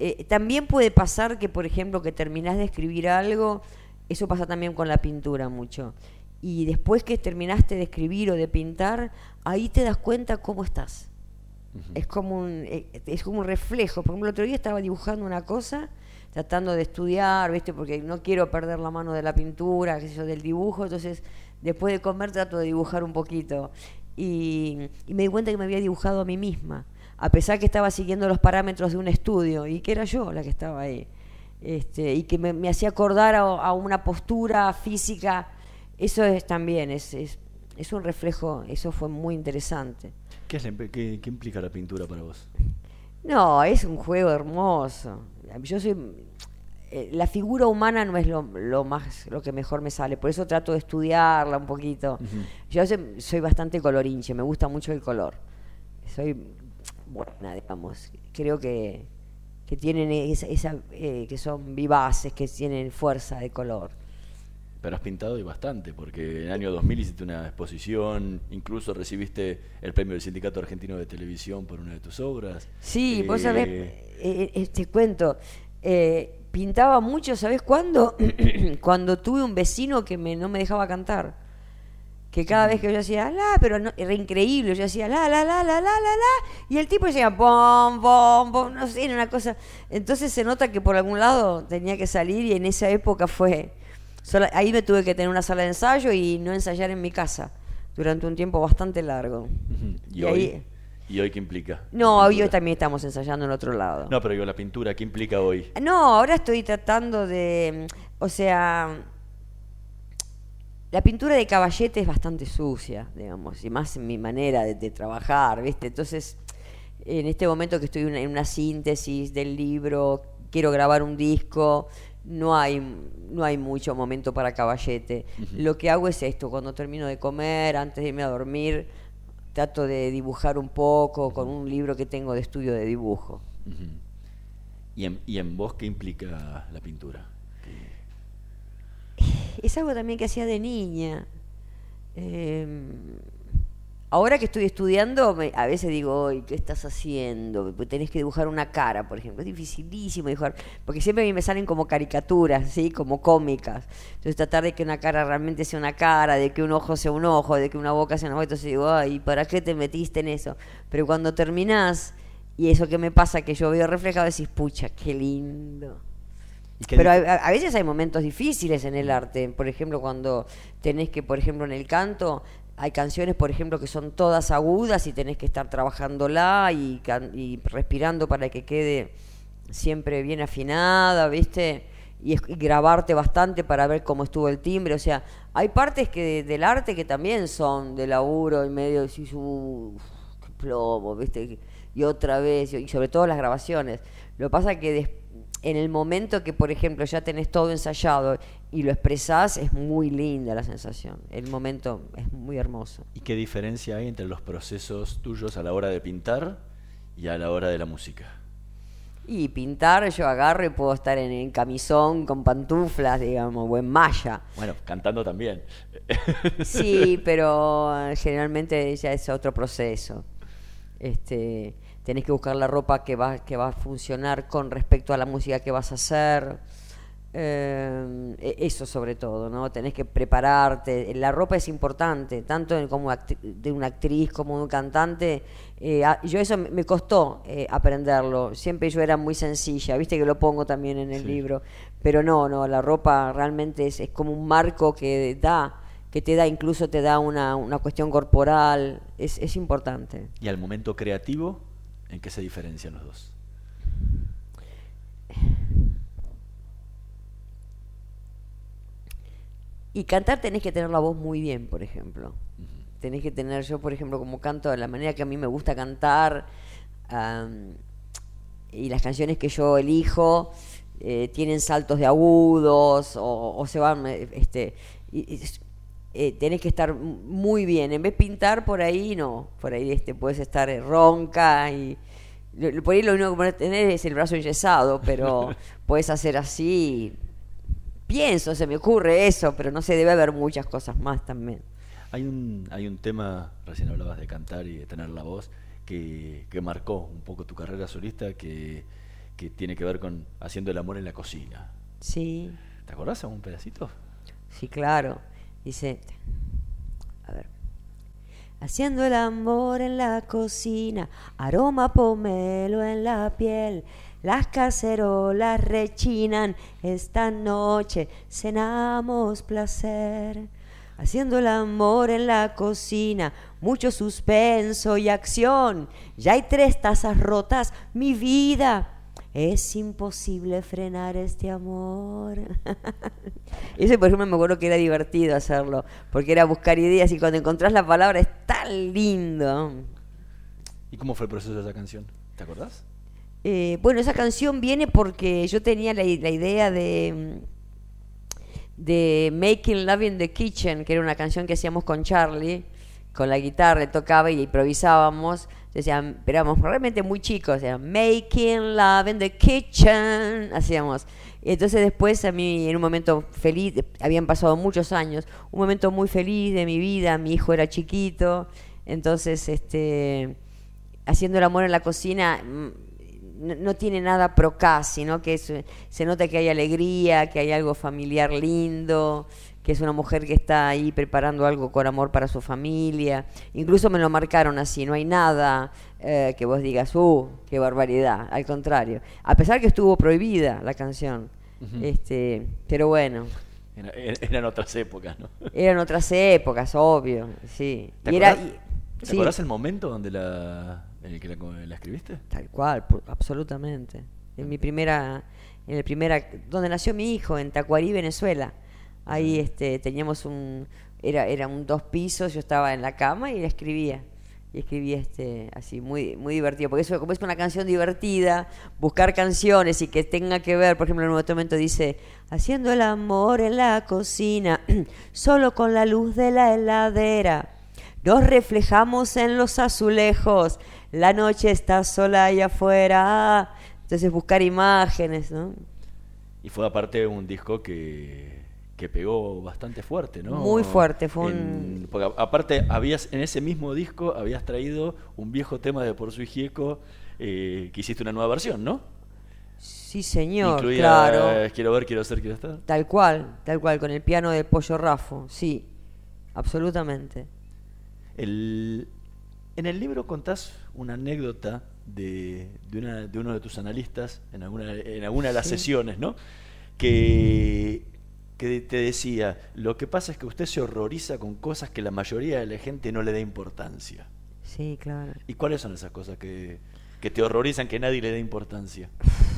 Eh, también puede pasar que, por ejemplo, que terminás de escribir algo, eso pasa también con la pintura mucho. Y después que terminaste de escribir o de pintar, ahí te das cuenta cómo estás. Es como un eh, es como un reflejo. Por ejemplo, el otro día estaba dibujando una cosa, tratando de estudiar, ¿viste? Porque no quiero perder la mano de la pintura, qué sé yo, del dibujo, entonces después de comer trato de dibujar un poquito. Y, y me di cuenta que me había dibujado a mí misma, a pesar que estaba siguiendo los parámetros de un estudio y que era yo la que estaba ahí. Este, y que me, me hacía acordar a, a una postura física. Eso es también, es, es, es un reflejo, eso fue muy interesante. ¿Qué, es la qué- qué implica la pintura para vos? No, es un juego hermoso. Yo soy eh, la figura humana no es lo, lo más lo que mejor me sale, por eso trato de estudiarla un poquito. Yo soy, soy bastante colorinche, me gusta mucho el color. Soy buena, digamos. Creo que, que tienen esa, esa, eh, que son vivaces, que tienen fuerza de color. Pero has pintado y bastante, porque en el año 2000 hiciste una exposición, incluso recibiste el premio del Sindicato Argentino de Televisión por una de tus obras. Sí, vos Eh, sabés, eh, eh, te cuento, eh, pintaba mucho, ¿sabés cuándo? Cuando tuve un vecino que me, no me dejaba cantar. Que cada vez que yo hacía la, pero no, era increíble, yo hacía la, la, la, la, la, la, la, y el tipo decía bom, bom, bom, no sé, era una cosa. Entonces se nota que por algún lado tenía que salir y en esa época fue. Sola- ahí me tuve que tener una sala de ensayo y no ensayar en mi casa durante un tiempo bastante largo. ¿Y, Y hoy? ahí- ¿Y hoy qué implica? No, hoy también estamos ensayando en otro lado. No, pero digo, la pintura, ¿qué implica hoy? No, ahora estoy tratando de, o sea, la pintura de caballete es bastante sucia, digamos, y más en mi manera de, de trabajar, ¿viste? Entonces, en este momento que estoy una- en una síntesis del libro, quiero grabar un disco, no hay, no hay mucho momento para caballete. Lo que hago es esto, cuando termino de comer, antes de irme a dormir, trato de dibujar un poco con un libro que tengo de estudio de dibujo. ¿Y en, ¿Y en vos qué implica la pintura? es algo también que hacía de niña. Eh, ahora que estoy estudiando, me- a veces digo, "Ay, ¿qué estás haciendo? Tenés que dibujar una cara, por ejemplo. Es dificilísimo dibujar, porque siempre a mí me salen como caricaturas, ¿sí? Como cómicas. Entonces tratar de que una cara realmente sea una cara, de que un ojo sea un ojo, de que una boca sea una boca. Entonces digo, ay, ¿para qué te metiste en eso? Pero cuando terminás, y eso que me pasa, que yo veo reflejado, decís, pucha, qué lindo. Pero a veces hay momentos difíciles en el arte. Por ejemplo, cuando tenés que, por ejemplo, en el canto, hay canciones, por ejemplo, que son todas agudas y tenés que estar trabajándola y, y respirando para que quede siempre bien afinada, ¿viste? Y, es- grabarte bastante para ver cómo estuvo el timbre. O sea, hay partes que de- del arte que también son de laburo y medio decís, "Uf, qué plomo, ¿viste? Y otra vez, y sobre todo las grabaciones. Lo que pasa que des- en el momento que, por ejemplo, ya tenés todo ensayado y lo expresás, es muy linda la sensación. El momento es muy hermoso. ¿Y qué diferencia hay entre los procesos tuyos a la hora de pintar y a la hora de la música? Y pintar, yo agarro y puedo estar en, en camisón, con pantuflas, digamos, o en malla. Bueno, cantando también. Sí, pero eh, generalmente ya es otro proceso. Este, tenés que buscar la ropa que va, que va a funcionar con respecto a la música que vas a hacer. Eh, e- eso sobre todo, ¿no? Tenés que prepararte. La ropa es importante, tanto en- como de una actriz como de un cantante. Eh, a- yo eso me costó eh, aprenderlo. Siempre yo era muy sencilla, viste que lo pongo también en el libro. Pero no, no, la ropa realmente es, es como un marco que da, que te da, incluso te da una, una cuestión corporal. Es, es importante. ¿Y al momento creativo, en qué se diferencian los dos? Y cantar tenés que tener la voz muy bien, por ejemplo. Tenés que tener, yo por ejemplo, como canto de la manera que a mí me gusta cantar, y las canciones que yo elijo eh, tienen saltos de agudos o, o se van, eh, este, y- y es- eh, tenés que estar muy bien. En vez de pintar por ahí, no, por ahí este, puedes estar eh, ronca y por ahí lo único que podés tener es el brazo enyesado, pero puedes hacer así. Pienso, se me ocurre eso, pero no sé, debe haber muchas cosas más también. Hay un, hay un tema, recién hablabas de cantar y de tener la voz, que, que marcó un poco tu carrera solista, que, que tiene que ver con haciendo el amor en la cocina. Sí. ¿Te acordás algún pedacito? Sí, claro. Dice, a ver. Haciendo el amor en la cocina, aroma pomelo en la piel. Las cacerolas rechinan, esta noche cenamos placer. Haciendo el amor en la cocina, mucho suspenso y acción. Ya hay tres tazas rotas, mi vida. Es imposible frenar este amor. Ese, por ejemplo, me acuerdo que era divertido hacerlo, porque era buscar ideas y cuando encontrás la palabra es tan lindo. ¿Y cómo fue el proceso de esa canción? ¿Te acordás? Eh, bueno, esa canción viene porque yo tenía la, la idea de, de Making Love in the Kitchen, que era una canción que hacíamos con Charlie, con la guitarra, tocaba y improvisábamos. Decían, éramos realmente muy chicos, decían, Making Love in the Kitchen, hacíamos. Entonces después a mí, en un momento feliz, habían pasado muchos años, un momento muy feliz de mi vida, mi hijo era chiquito, entonces, este, haciendo el amor en la cocina, mm, no, no tiene nada procá, sino que es- se nota que hay alegría, que hay algo familiar lindo, que es una mujer que está ahí preparando algo con amor para su familia. Incluso me lo marcaron así, no hay nada eh, que vos digas, uh, qué barbaridad, al contrario. A pesar que estuvo prohibida la canción. Este, pero bueno, Era- era- eran otras épocas, ¿no? eran otras épocas, obvio, sí. ¿Te Y era- acordás, y- ¿te sí. acordás el momento donde la, en el que la, la escribiste? Tal cual, absolutamente. En mi primera, en el primera, donde nació mi hijo, en Tacuarí, Venezuela. Ahí este, teníamos un, era, era un dos pisos, yo estaba en la cama y la escribía. Y escribía este, así, muy, muy divertido. Porque eso, como es una canción divertida, buscar canciones y que tenga que ver, por ejemplo, en un momento dice, haciendo el amor en la cocina, solo con la luz de la heladera. Nos reflejamos en los azulejos. La noche está sola allá afuera. Entonces buscar imágenes, ¿no? Y fue aparte un disco que, que pegó bastante fuerte, ¿no? Muy fuerte, fue un- porque aparte habías en ese mismo disco habías traído un viejo tema de Por su Gieco eh, que hiciste una nueva versión, ¿no? Sí, señor, Incluía, claro. eh, Quiero ver, quiero ser, quiero estar. Tal cual, tal cual, con el piano de Pollo Rafo, sí, absolutamente. El- en el libro contás una anécdota de, de, una- de uno de tus analistas en alguna, en alguna de las Sí. sesiones, ¿no? Que, que te decía, lo que pasa es que usted se horroriza con cosas que la mayoría de la gente no le da importancia. Sí, claro. ¿Y cuáles son esas cosas que, que te horrorizan que nadie le dé importancia?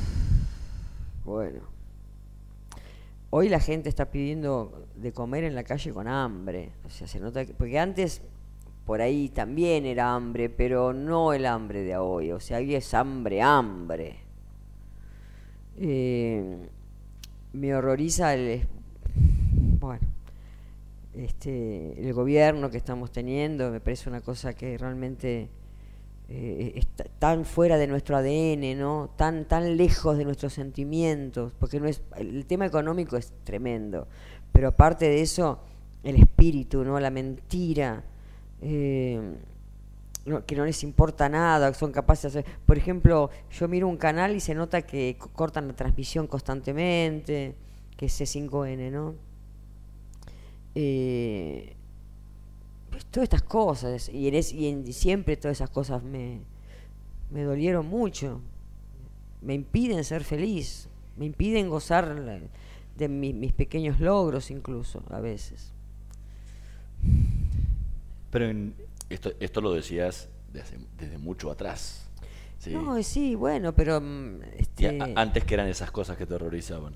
Bueno. Hoy la gente está pidiendo de comer en la calle con hambre. O sea, se nota que. Porque antes por ahí también era hambre, pero no el hambre de hoy. O sea, hoy es hambre, hambre. Eh, me horroriza el. Bueno. Este, el gobierno que estamos teniendo me parece una cosa que realmente eh, está tan fuera de nuestro ADN, ¿no? Tan, tan lejos de nuestros sentimientos, porque no es, el tema económico es tremendo, pero aparte de eso, el espíritu, ¿no? La mentira, eh, que no les importa nada, son capaces de hacer. Por ejemplo, yo miro un canal y se nota que co- cortan la transmisión constantemente, que es C5N, ¿no? Eh, pues todas estas cosas, y en, es- y en diciembre todas esas cosas me, me dolieron mucho, me impiden ser feliz, me impiden gozar de mi- mis pequeños logros incluso a veces. Pero en- esto, esto lo decías de hace- desde mucho atrás. ¿sí? No, sí, bueno, pero mm, este, antes que eran esas cosas que te horrorizaban.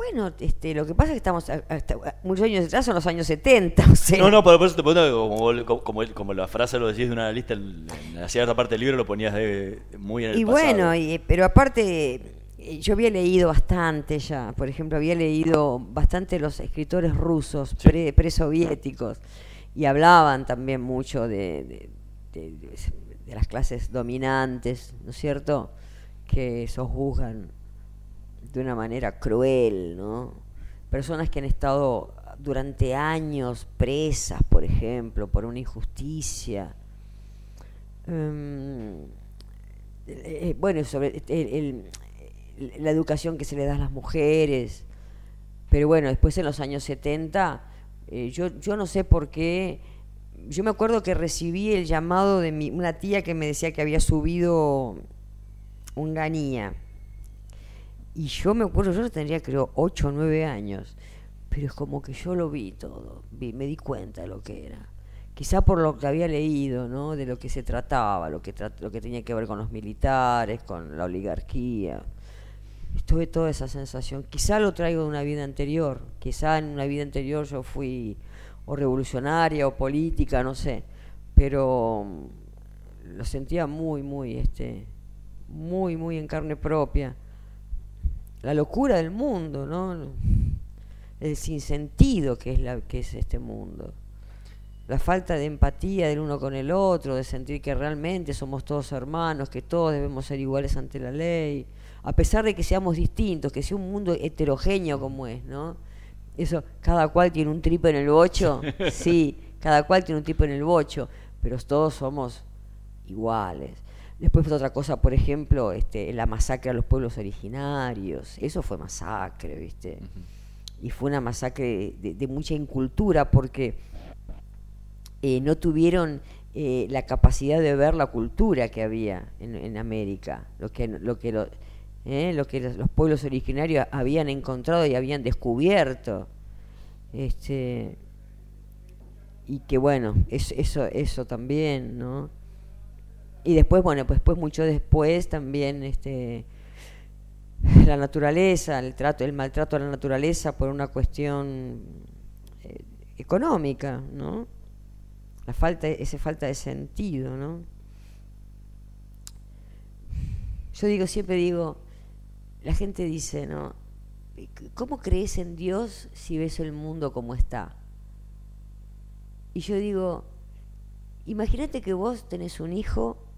Bueno, este, lo que pasa es que estamos hasta- muchos años atrás son los años 70, o sea, No, no, por por eso te pregunto, como, como, como la frase lo decís de una lista, en la cierta parte del libro lo ponías de- muy en el Y pasado. bueno, y- pero aparte, eh, yo había leído bastante ya. Por ejemplo, había leído bastante los escritores rusos, pre- presoviéticos, y hablaban también mucho de, de- de- de las clases dominantes, ¿no es cierto? Que sojuzgan de una manera cruel, ¿no? Personas que han estado durante años presas, por ejemplo, por una injusticia. Em, eh, bueno, sobre la educación que se le da a las mujeres. Pero bueno, después en los años 70, eh, yo, yo no sé por qué, yo me acuerdo que recibí el llamado de mi, una tía que me decía que había subido un ganía. Y yo me acuerdo, yo tendría creo 8 o 9 años, pero es como que yo lo vi todo, vi, me di cuenta de lo que era. Quizá por lo que había leído, ¿no? De lo que se trataba, lo que, tra- lo que tenía que ver con los militares, con la oligarquía. Tuve toda esa sensación. Quizá lo traigo de una vida anterior. Quizá en una vida anterior yo fui o revolucionaria o política, no sé. Pero mm, lo sentía muy, muy, este, muy, muy en carne propia. La locura del mundo, ¿no? El sinsentido que es, la, que es este mundo. La falta de empatía del uno con el otro, de sentir que realmente somos todos hermanos, que todos debemos ser iguales ante la ley, a pesar de que seamos distintos, que sea un mundo heterogéneo como es, ¿no? Eso, cada cual tiene un tripo en el bocho, sí, cada cual tiene un tripo en el bocho, pero todos somos iguales. Después otra cosa, por ejemplo, este, la masacre a los pueblos originarios, eso fue masacre, ¿viste? Y fue una masacre de, de mucha incultura porque eh, no tuvieron eh, la capacidad de ver la cultura que había en, en América, lo que, lo que, lo, eh, lo que los, los pueblos originarios habían encontrado y habían descubierto. Este, y que bueno, es- eso, eso también, ¿no? Y después, bueno, pues después, mucho después también este la naturaleza, el trato, el maltrato a la naturaleza por una cuestión eh, económica, ¿no? La falta, esa falta de sentido, ¿no? Yo digo, siempre digo, la gente dice, ¿no? ¿Cómo crees en Dios si ves el mundo como está? Y yo digo, imagínate que vos tenés un hijo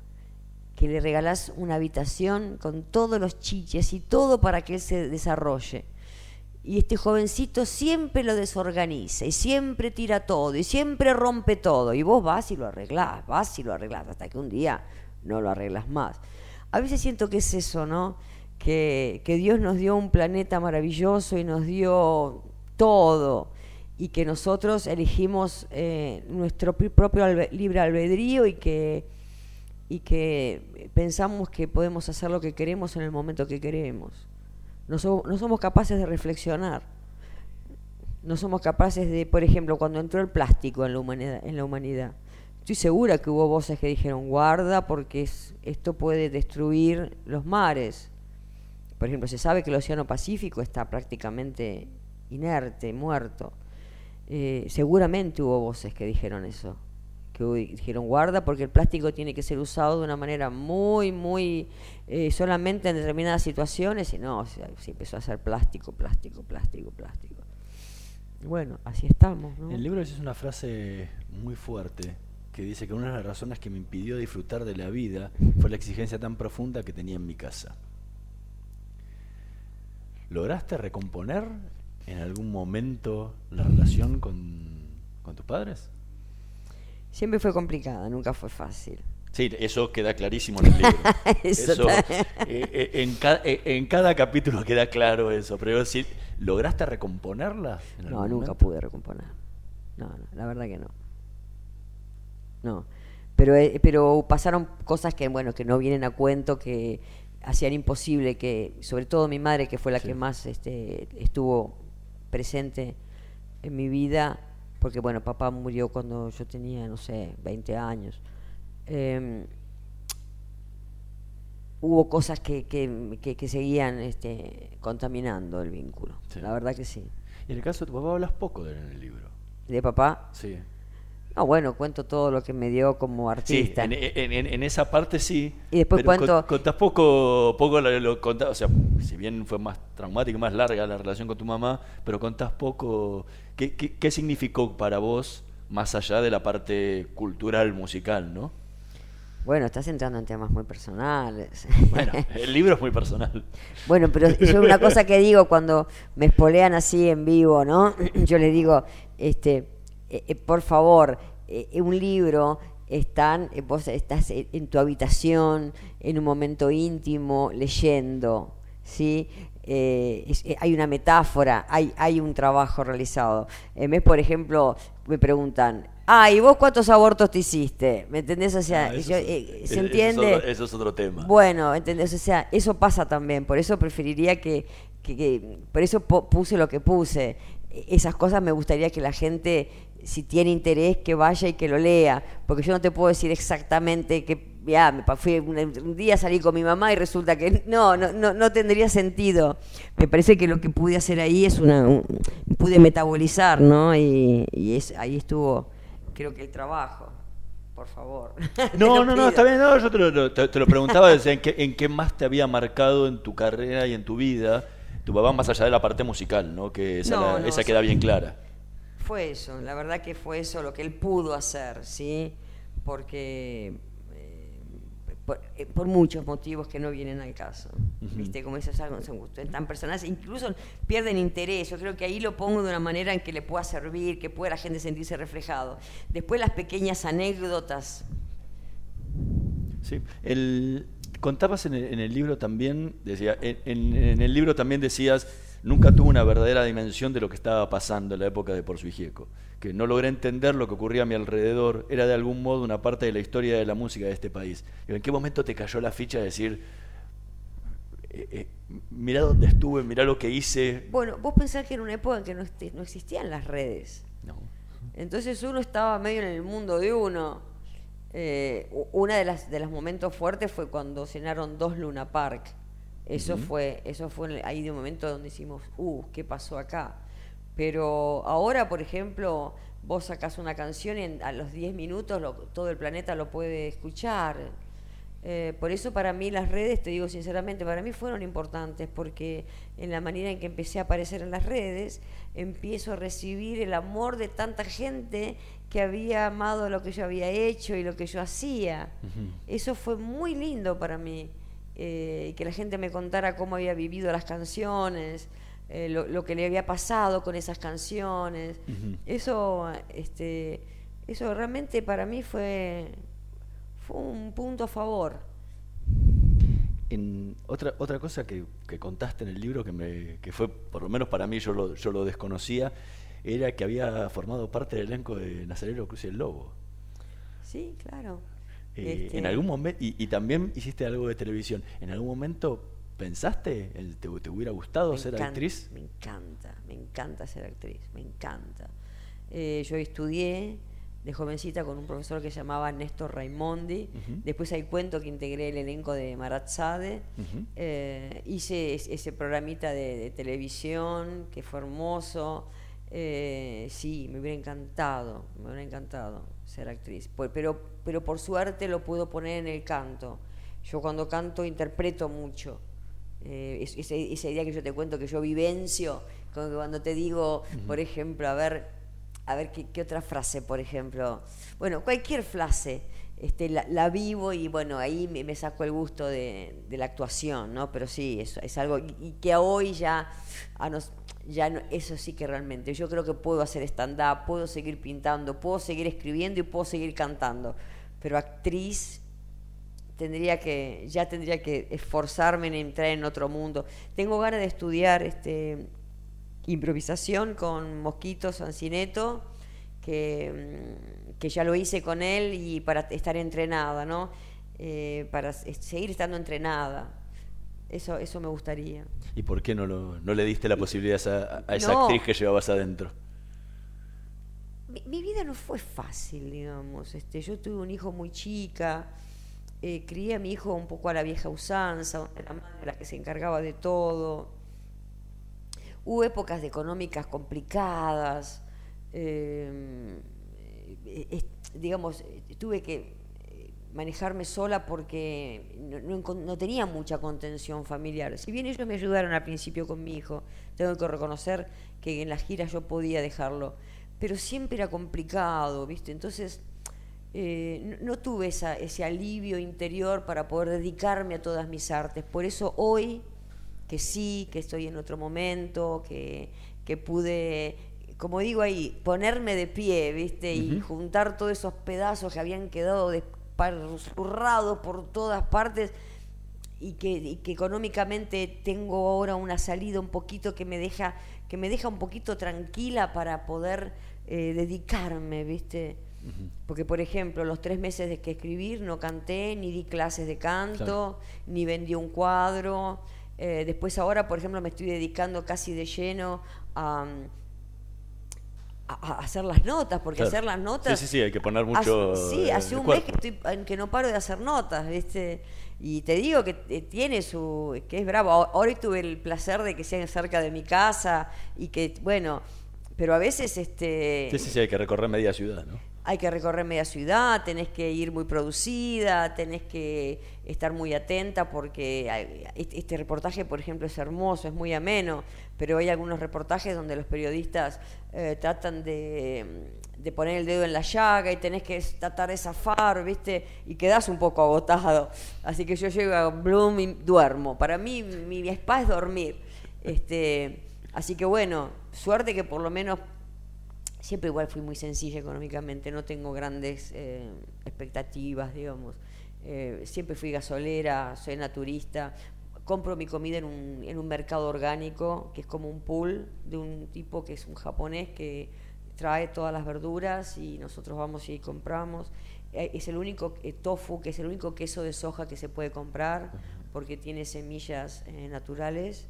que le regalás una habitación con todos los chiches y todo para que él se desarrolle. Y este jovencito siempre lo desorganiza y siempre tira todo y siempre rompe todo. Y vos vas y lo arreglás, vas y lo arreglás hasta que un día no lo arreglas más. A veces siento que es eso, ¿no? Que, que Dios nos dio un planeta maravilloso y nos dio todo y que nosotros elegimos eh, nuestro pi- propio libre albedrío y que, y que pensamos que podemos hacer lo que queremos en el momento que queremos. No, so- no somos capaces de reflexionar. No somos capaces de, por ejemplo, cuando entró el plástico en la humanidad, en la humanidad. Estoy segura que hubo voces que dijeron, guarda porque es- esto puede destruir los mares. Por ejemplo, se sabe que el Océano Pacífico está prácticamente inerte, muerto. Eh, seguramente hubo voces que dijeron eso, dijeron guarda porque el plástico tiene que ser usado de una manera muy, muy, eh, solamente en determinadas situaciones y no, se, empezó a hacer plástico, plástico, plástico, plástico. Bueno, así estamos. ¿no? El libro dices una frase muy fuerte que dice que una de las razones que me impidió disfrutar de la vida fue la exigencia tan profunda que tenía en mi casa. ¿Lograste recomponer en algún momento la relación con, con tus padres? Siempre fue complicada, nunca fue fácil. Sí, eso queda clarísimo en el libro. Eso eh, eh, en, ca- eh, en cada capítulo queda claro eso. Pero decir, ¿lograste recomponerla? en No, nunca momento? pude recomponer. No, no, la verdad que no. No. Pero, eh, pero pasaron cosas que, bueno, que no vienen a cuento, que hacían imposible que, sobre todo mi madre, que fue la que más este, estuvo presente en mi vida, porque, bueno, papá murió cuando yo tenía, no sé, 20 años. Em, hubo cosas que, que, que- que seguían este, contaminando el vínculo. La verdad que sí. Y en el caso de tu papá hablas poco de él en el libro. ¿De papá? Sí. No, bueno, cuento todo lo que me dio como Sí, artista. en, en- en- en esa parte sí. Y después pero cuento- con- contás poco, poco lo, lo contás, o sea, si bien fue más traumática y más larga la relación con tu mamá, pero contás poco. ¿Qué, qué, qué significó para vos más allá de la parte cultural, musical, no? Bueno, estás entrando en temas muy personales. Bueno, el libro es muy personal. Bueno, pero yo una cosa que digo cuando me espolean así en vivo, ¿no? Yo les digo, este, eh, eh, por favor, eh, un libro están, eh, vos estás en tu habitación, en un momento íntimo, leyendo, ¿sí? Eh, es- eh, hay una metáfora, hay, hay un trabajo realizado. En vez, por ejemplo, me preguntan, ah, ¿y vos cuántos abortos te hiciste? ¿Me entendés? O sea, Ah, eso yo, eh, eso ¿se es entiende? otro- eso es otro tema. Bueno, ¿entendés? O sea, eso pasa también. Por eso preferiría que. que- que- por eso puse lo que puse. E- Esas cosas me gustaría que la gente, si tiene interés, que vaya y que lo lea. Porque yo no te puedo decir exactamente que. Ya, me pa- fui un, día salí con mi mamá y resulta que no, no, no, no tendría sentido. Me parece que lo que pude hacer ahí es una, un- pude metabolizar, ¿no? Y, y es, ahí estuvo, creo que el trabajo. por favor. No, no, no, está bien, no, yo te lo, te- te lo preguntaba en qué, en qué más te había marcado en tu carrera y en tu vida tu papá más allá de la parte musical, ¿no? Que esa, No, la- no, esa queda bien clara. Fue eso, la verdad que fue eso lo que él pudo hacer, ¿sí? Porque eh, por, eh, por muchos motivos que no vienen al caso. ¿viste? Como eso es algo son tan personales, incluso pierden interés, yo creo que ahí lo pongo de una manera en que le pueda servir, que pueda la gente sentirse reflejado. Después las pequeñas anécdotas, Sí. El, contabas en el, en el libro también, decía, en, en- en el libro también decías, nunca tuve una verdadera dimensión de lo que estaba pasando en la época de Por su Hijieco, que no logré entender lo que ocurría a mi alrededor, era de algún modo una parte de la historia de la música de este país. Digo, ¿En qué momento te cayó la ficha de decir, eh, eh, mirá dónde estuve, mirá lo que hice? Bueno, vos pensás que era una época en que no, este- no existían las redes. Entonces uno estaba medio en el mundo de uno. Eh, de las de los momentos fuertes fue cuando cenaron dos Luna Park. Eso fue, eso fue ahí de un momento donde decimos, uh, ¿qué pasó acá? Pero ahora, por ejemplo, vos sacás una canción y en- a los 10 minutos lo- todo el planeta lo puede escuchar. Eh, por eso para mí las redes, te digo sinceramente, para mí fueron importantes porque en la manera en que empecé a aparecer en las redes, empiezo a recibir el amor de tanta gente que había amado lo que yo había hecho y lo que yo hacía. Eso fue muy lindo para mí, eh, que la gente me contara cómo había vivido las canciones, eh, lo, lo que le había pasado con esas canciones. Eso, este, eso realmente para mí fue, fue un punto a favor. En otra, otra cosa que, que contaste en el libro que, me, que fue, por lo menos para mí, yo lo, yo lo desconocía, era que había formado parte del elenco de Nazareno Cruz y el Lobo. Sí, claro. Eh, Este- En algún momento, y, y también hiciste algo de televisión, ¿en algún momento pensaste, en- te, te hubiera gustado Me ser encanta, actriz? Me encanta, me encanta ser actriz, me encanta. Eh, yo estudié de jovencita con un profesor que se llamaba Néstor Raimondi. Después hay cuento que integré el elenco de Marat Sade. Eh, hice es- ese programita de, de televisión que fue hermoso. Eh, sí, me hubiera encantado, me hubiera encantado ser actriz. Pero, pero por suerte lo puedo poner en el canto. Yo cuando canto interpreto mucho. Eh, es- ese- esa idea que yo te cuento que yo vivencio, como que cuando te digo, por ejemplo, a ver, a ver qué, qué otra frase, por ejemplo. Bueno, cualquier frase, este, la, vivo y bueno, ahí me, me saco el gusto de, la actuación, ¿no? Pero sí, es, es algo y, que hoy ya, ya no- eso sí que realmente, yo creo que puedo hacer stand-up, puedo seguir pintando, puedo seguir escribiendo y puedo seguir cantando, pero actriz tendría que ya tendría que esforzarme en entrar en otro mundo. Tengo ganas de estudiar este improvisación con Mosquito Sancineto, que, mm, que ya lo hice con él y para estar entrenada, ¿no? Eh, para seguir estando entrenada. Eso, eso me gustaría. ¿Y por qué no, lo- no le diste la posibilidad a esa, a esa No. actriz que llevabas adentro? Mi, mi vida no fue fácil, digamos. Este, yo tuve un hijo muy chica, eh, crié a mi hijo un poco a la vieja usanza, la madre la que se encargaba de todo. Hubo épocas de económicas complicadas. eh, digamos, eh, tuve que eh, manejarme sola porque no, tenía mucha contención familiar. Si bien ellos me ayudaron al principio con mi hijo, tengo que reconocer que en las giras yo podía dejarlo, pero siempre era complicado, ¿viste? Entonces eh, no, tuve ese alivio interior para poder dedicarme a todas mis artes. Por eso hoy, que sí, que estoy en otro momento, que, que pude, como digo ahí, ponerme de pie, ¿viste? Y juntar todos esos pedazos que habían quedado desparrados por todas partes y que, y que económicamente tengo ahora una salida un poquito que me deja, que me deja un poquito tranquila para poder eh, dedicarme, ¿viste? Porque, por ejemplo, los tres meses de que escribir no canté, ni di clases de canto, Claro. ni vendí un cuadro. Eh, después ahora, por ejemplo, me estoy dedicando casi de lleno a, a- hacer las notas, porque Claro. hacer las notas... Sí, sí, sí, hay que poner Hace- mucho, sí, eh, hace un cuerpo. mes que, estoy, que no paro de hacer notas, ¿viste? Y te digo que eh, tiene su... que es bravo. Ahora tuve el placer de que sean cerca de mi casa y que, bueno, pero a veces este, Sí, sí, sí, hay que recorrer media ciudad, ¿no? hay que recorrer media ciudad, tenés que ir muy producida, tenés que estar muy atenta porque este este reportaje, por ejemplo, es hermoso, es muy ameno, pero hay algunos reportajes donde los periodistas eh, tratan de, de poner el dedo en la llaga y tenés que tratar de zafar, ¿viste? Y quedás un poco agotado. Así que yo llego a Bloom y duermo. Para mí, mi spa es dormir. Este, así que bueno, suerte que por lo menos siempre igual fui muy sencilla económicamente, no tengo grandes eh, expectativas, digamos. Eh, siempre fui gasolera, soy naturista, compro mi comida en un, en un mercado orgánico, que es como un pool de un tipo que es un japonés que trae todas las verduras y nosotros vamos y compramos. Eh, es el único tofu, que es el único queso de soja que se puede comprar, porque tiene semillas naturales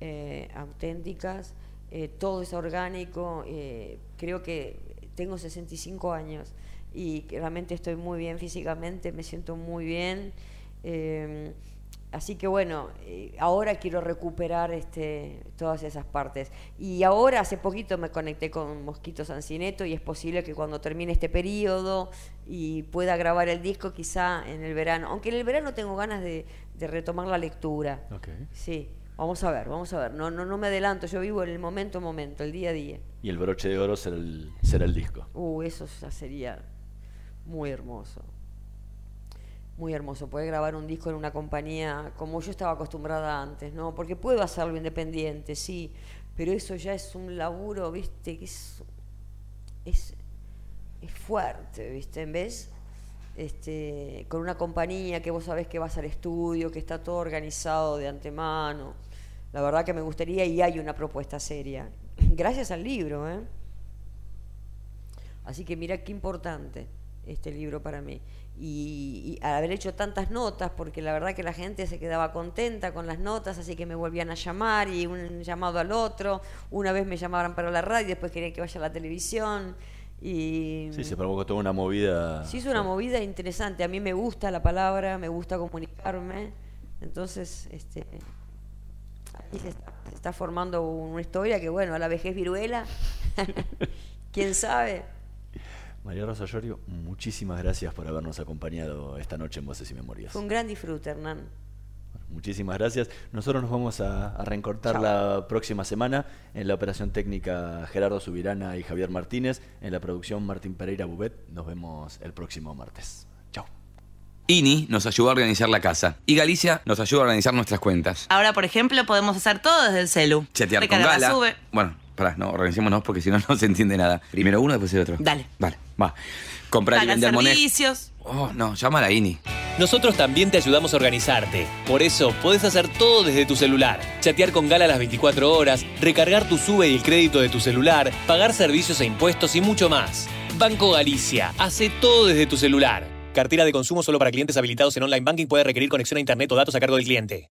eh, auténticas, eh, todo es orgánico, eh, creo que tengo 65 años y realmente estoy muy bien físicamente, me siento muy bien. eh, así que bueno, eh, ahora quiero recuperar este, todas esas partes. Y ahora, hace poquito me conecté con Mosquito Sancineto y es posible que cuando termine este periodo y pueda grabar el disco quizá en el verano, aunque en el verano tengo ganas de, de retomar la lectura. Ok. Sí, vamos a ver, vamos a ver. No, no, no me adelanto, yo vivo en el momento a momento, el día a día. Y el broche de oro será el, será el disco. Uh, eso ya sería muy hermoso. Muy hermoso, poder grabar un disco en una compañía como yo estaba acostumbrada antes, ¿no? Porque puedo hacerlo independiente, sí, pero eso ya es un laburo, ¿viste? Que es, es, es fuerte, ¿viste? En vez, este, con una compañía que vos sabés que vas al estudio, que está todo organizado de antemano. La verdad que me gustaría y hay una propuesta seria. Gracias al libro, ¿eh? Así que mira qué importante este libro para mí. Y, y al haber hecho tantas notas, porque la verdad que la gente se quedaba contenta con las notas, así que me volvían a llamar y un llamado al otro. Una vez me llamaban para la radio, después querían que vaya a la televisión. Y Sí, se provocó toda una movida. Sí, es una movida interesante. A mí me gusta la palabra, me gusta comunicarme. Entonces, este, ahí se está, se está formando una historia que, bueno, a la vejez viruela, quién sabe. María Rosa Llorio, muchísimas gracias por habernos acompañado esta noche en Voces y Memorias. Fue un gran disfrute, Hernán. Muchísimas gracias. Nosotros nos vamos a, a reencortar Chao. la próxima semana en la operación técnica Gerardo Subirana y Javier Martínez, en la producción Martín Pereira Bubet. Nos vemos el próximo martes. INI nos ayudó a organizar la casa y Galicia nos ayuda a organizar nuestras cuentas. Ahora, por ejemplo, podemos hacer todo desde el celu. Chatear con Gala. sube. Bueno, pará, no, organicémonos porque si no, no se entiende nada. Primero uno, después el otro. Dale. Vale, va. Comprar y Pagar vender monedas. servicios. Oh, no, llama a la INI. Nosotros también te ayudamos a organizarte. Por eso podés hacer todo desde tu celular. Chatear con Gala las 24 horas, recargar tu sube y el crédito de tu celular, pagar servicios e impuestos y mucho más. Banco Galicia, hace todo desde tu celular. Cartera de consumo solo para clientes habilitados en online banking puede requerir conexión a internet o datos a cargo del cliente.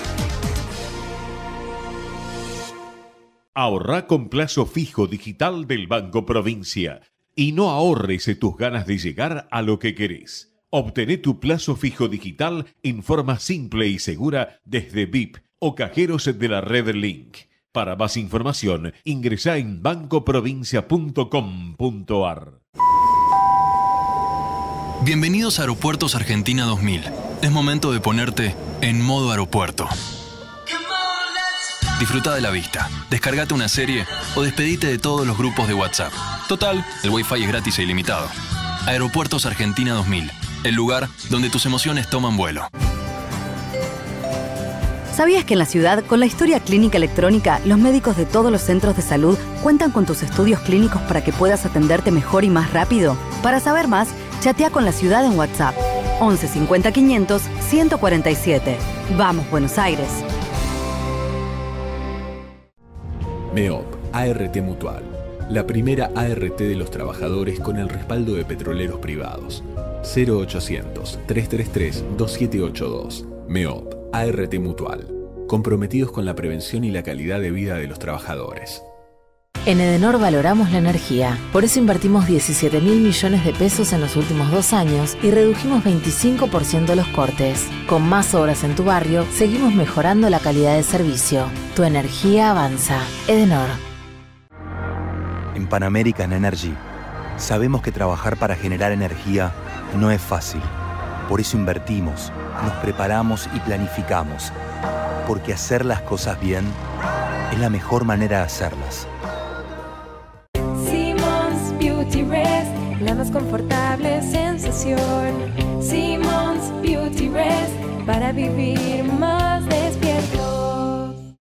Ahorra con plazo fijo digital del Banco Provincia y no ahorres tus ganas de llegar a lo que querés. Obtené tu plazo fijo digital en forma simple y segura desde VIP o cajeros de la red Link. Para más información, ingresa en bancoprovincia.com.ar. Bienvenidos a Aeropuertos Argentina 2000. Es momento de ponerte en modo aeropuerto. Disfruta de la vista, descargate una serie o despedite de todos los grupos de WhatsApp. Total, el Wi-Fi es gratis e ilimitado. Aeropuertos Argentina 2000, el lugar donde tus emociones toman vuelo. ¿Sabías que en la ciudad, con la historia clínica electrónica, los médicos de todos los centros de salud cuentan con tus estudios clínicos para que puedas atenderte mejor y más rápido? Para saber más, chatea con la ciudad en WhatsApp 11 50 500 147. Vamos, Buenos Aires. MEOP, ART Mutual, la primera ART de los trabajadores con el respaldo de petroleros privados. 0800-333-2782. MEOP, ART Mutual. Comprometidos con la prevención y la calidad de vida de los trabajadores. En Edenor valoramos la energía, por eso invertimos 17 mil millones de pesos en los últimos dos años y redujimos 25% los cortes. Con más obras en tu barrio, seguimos mejorando la calidad de servicio. Tu energía avanza. Edenor. En Pan American Energy sabemos que trabajar para generar energía no es fácil. Por eso invertimos, nos preparamos y planificamos. Porque hacer las cosas bien es la mejor manera de hacerlas. más confortable sensación. Simmons Beauty Rest para vivir más.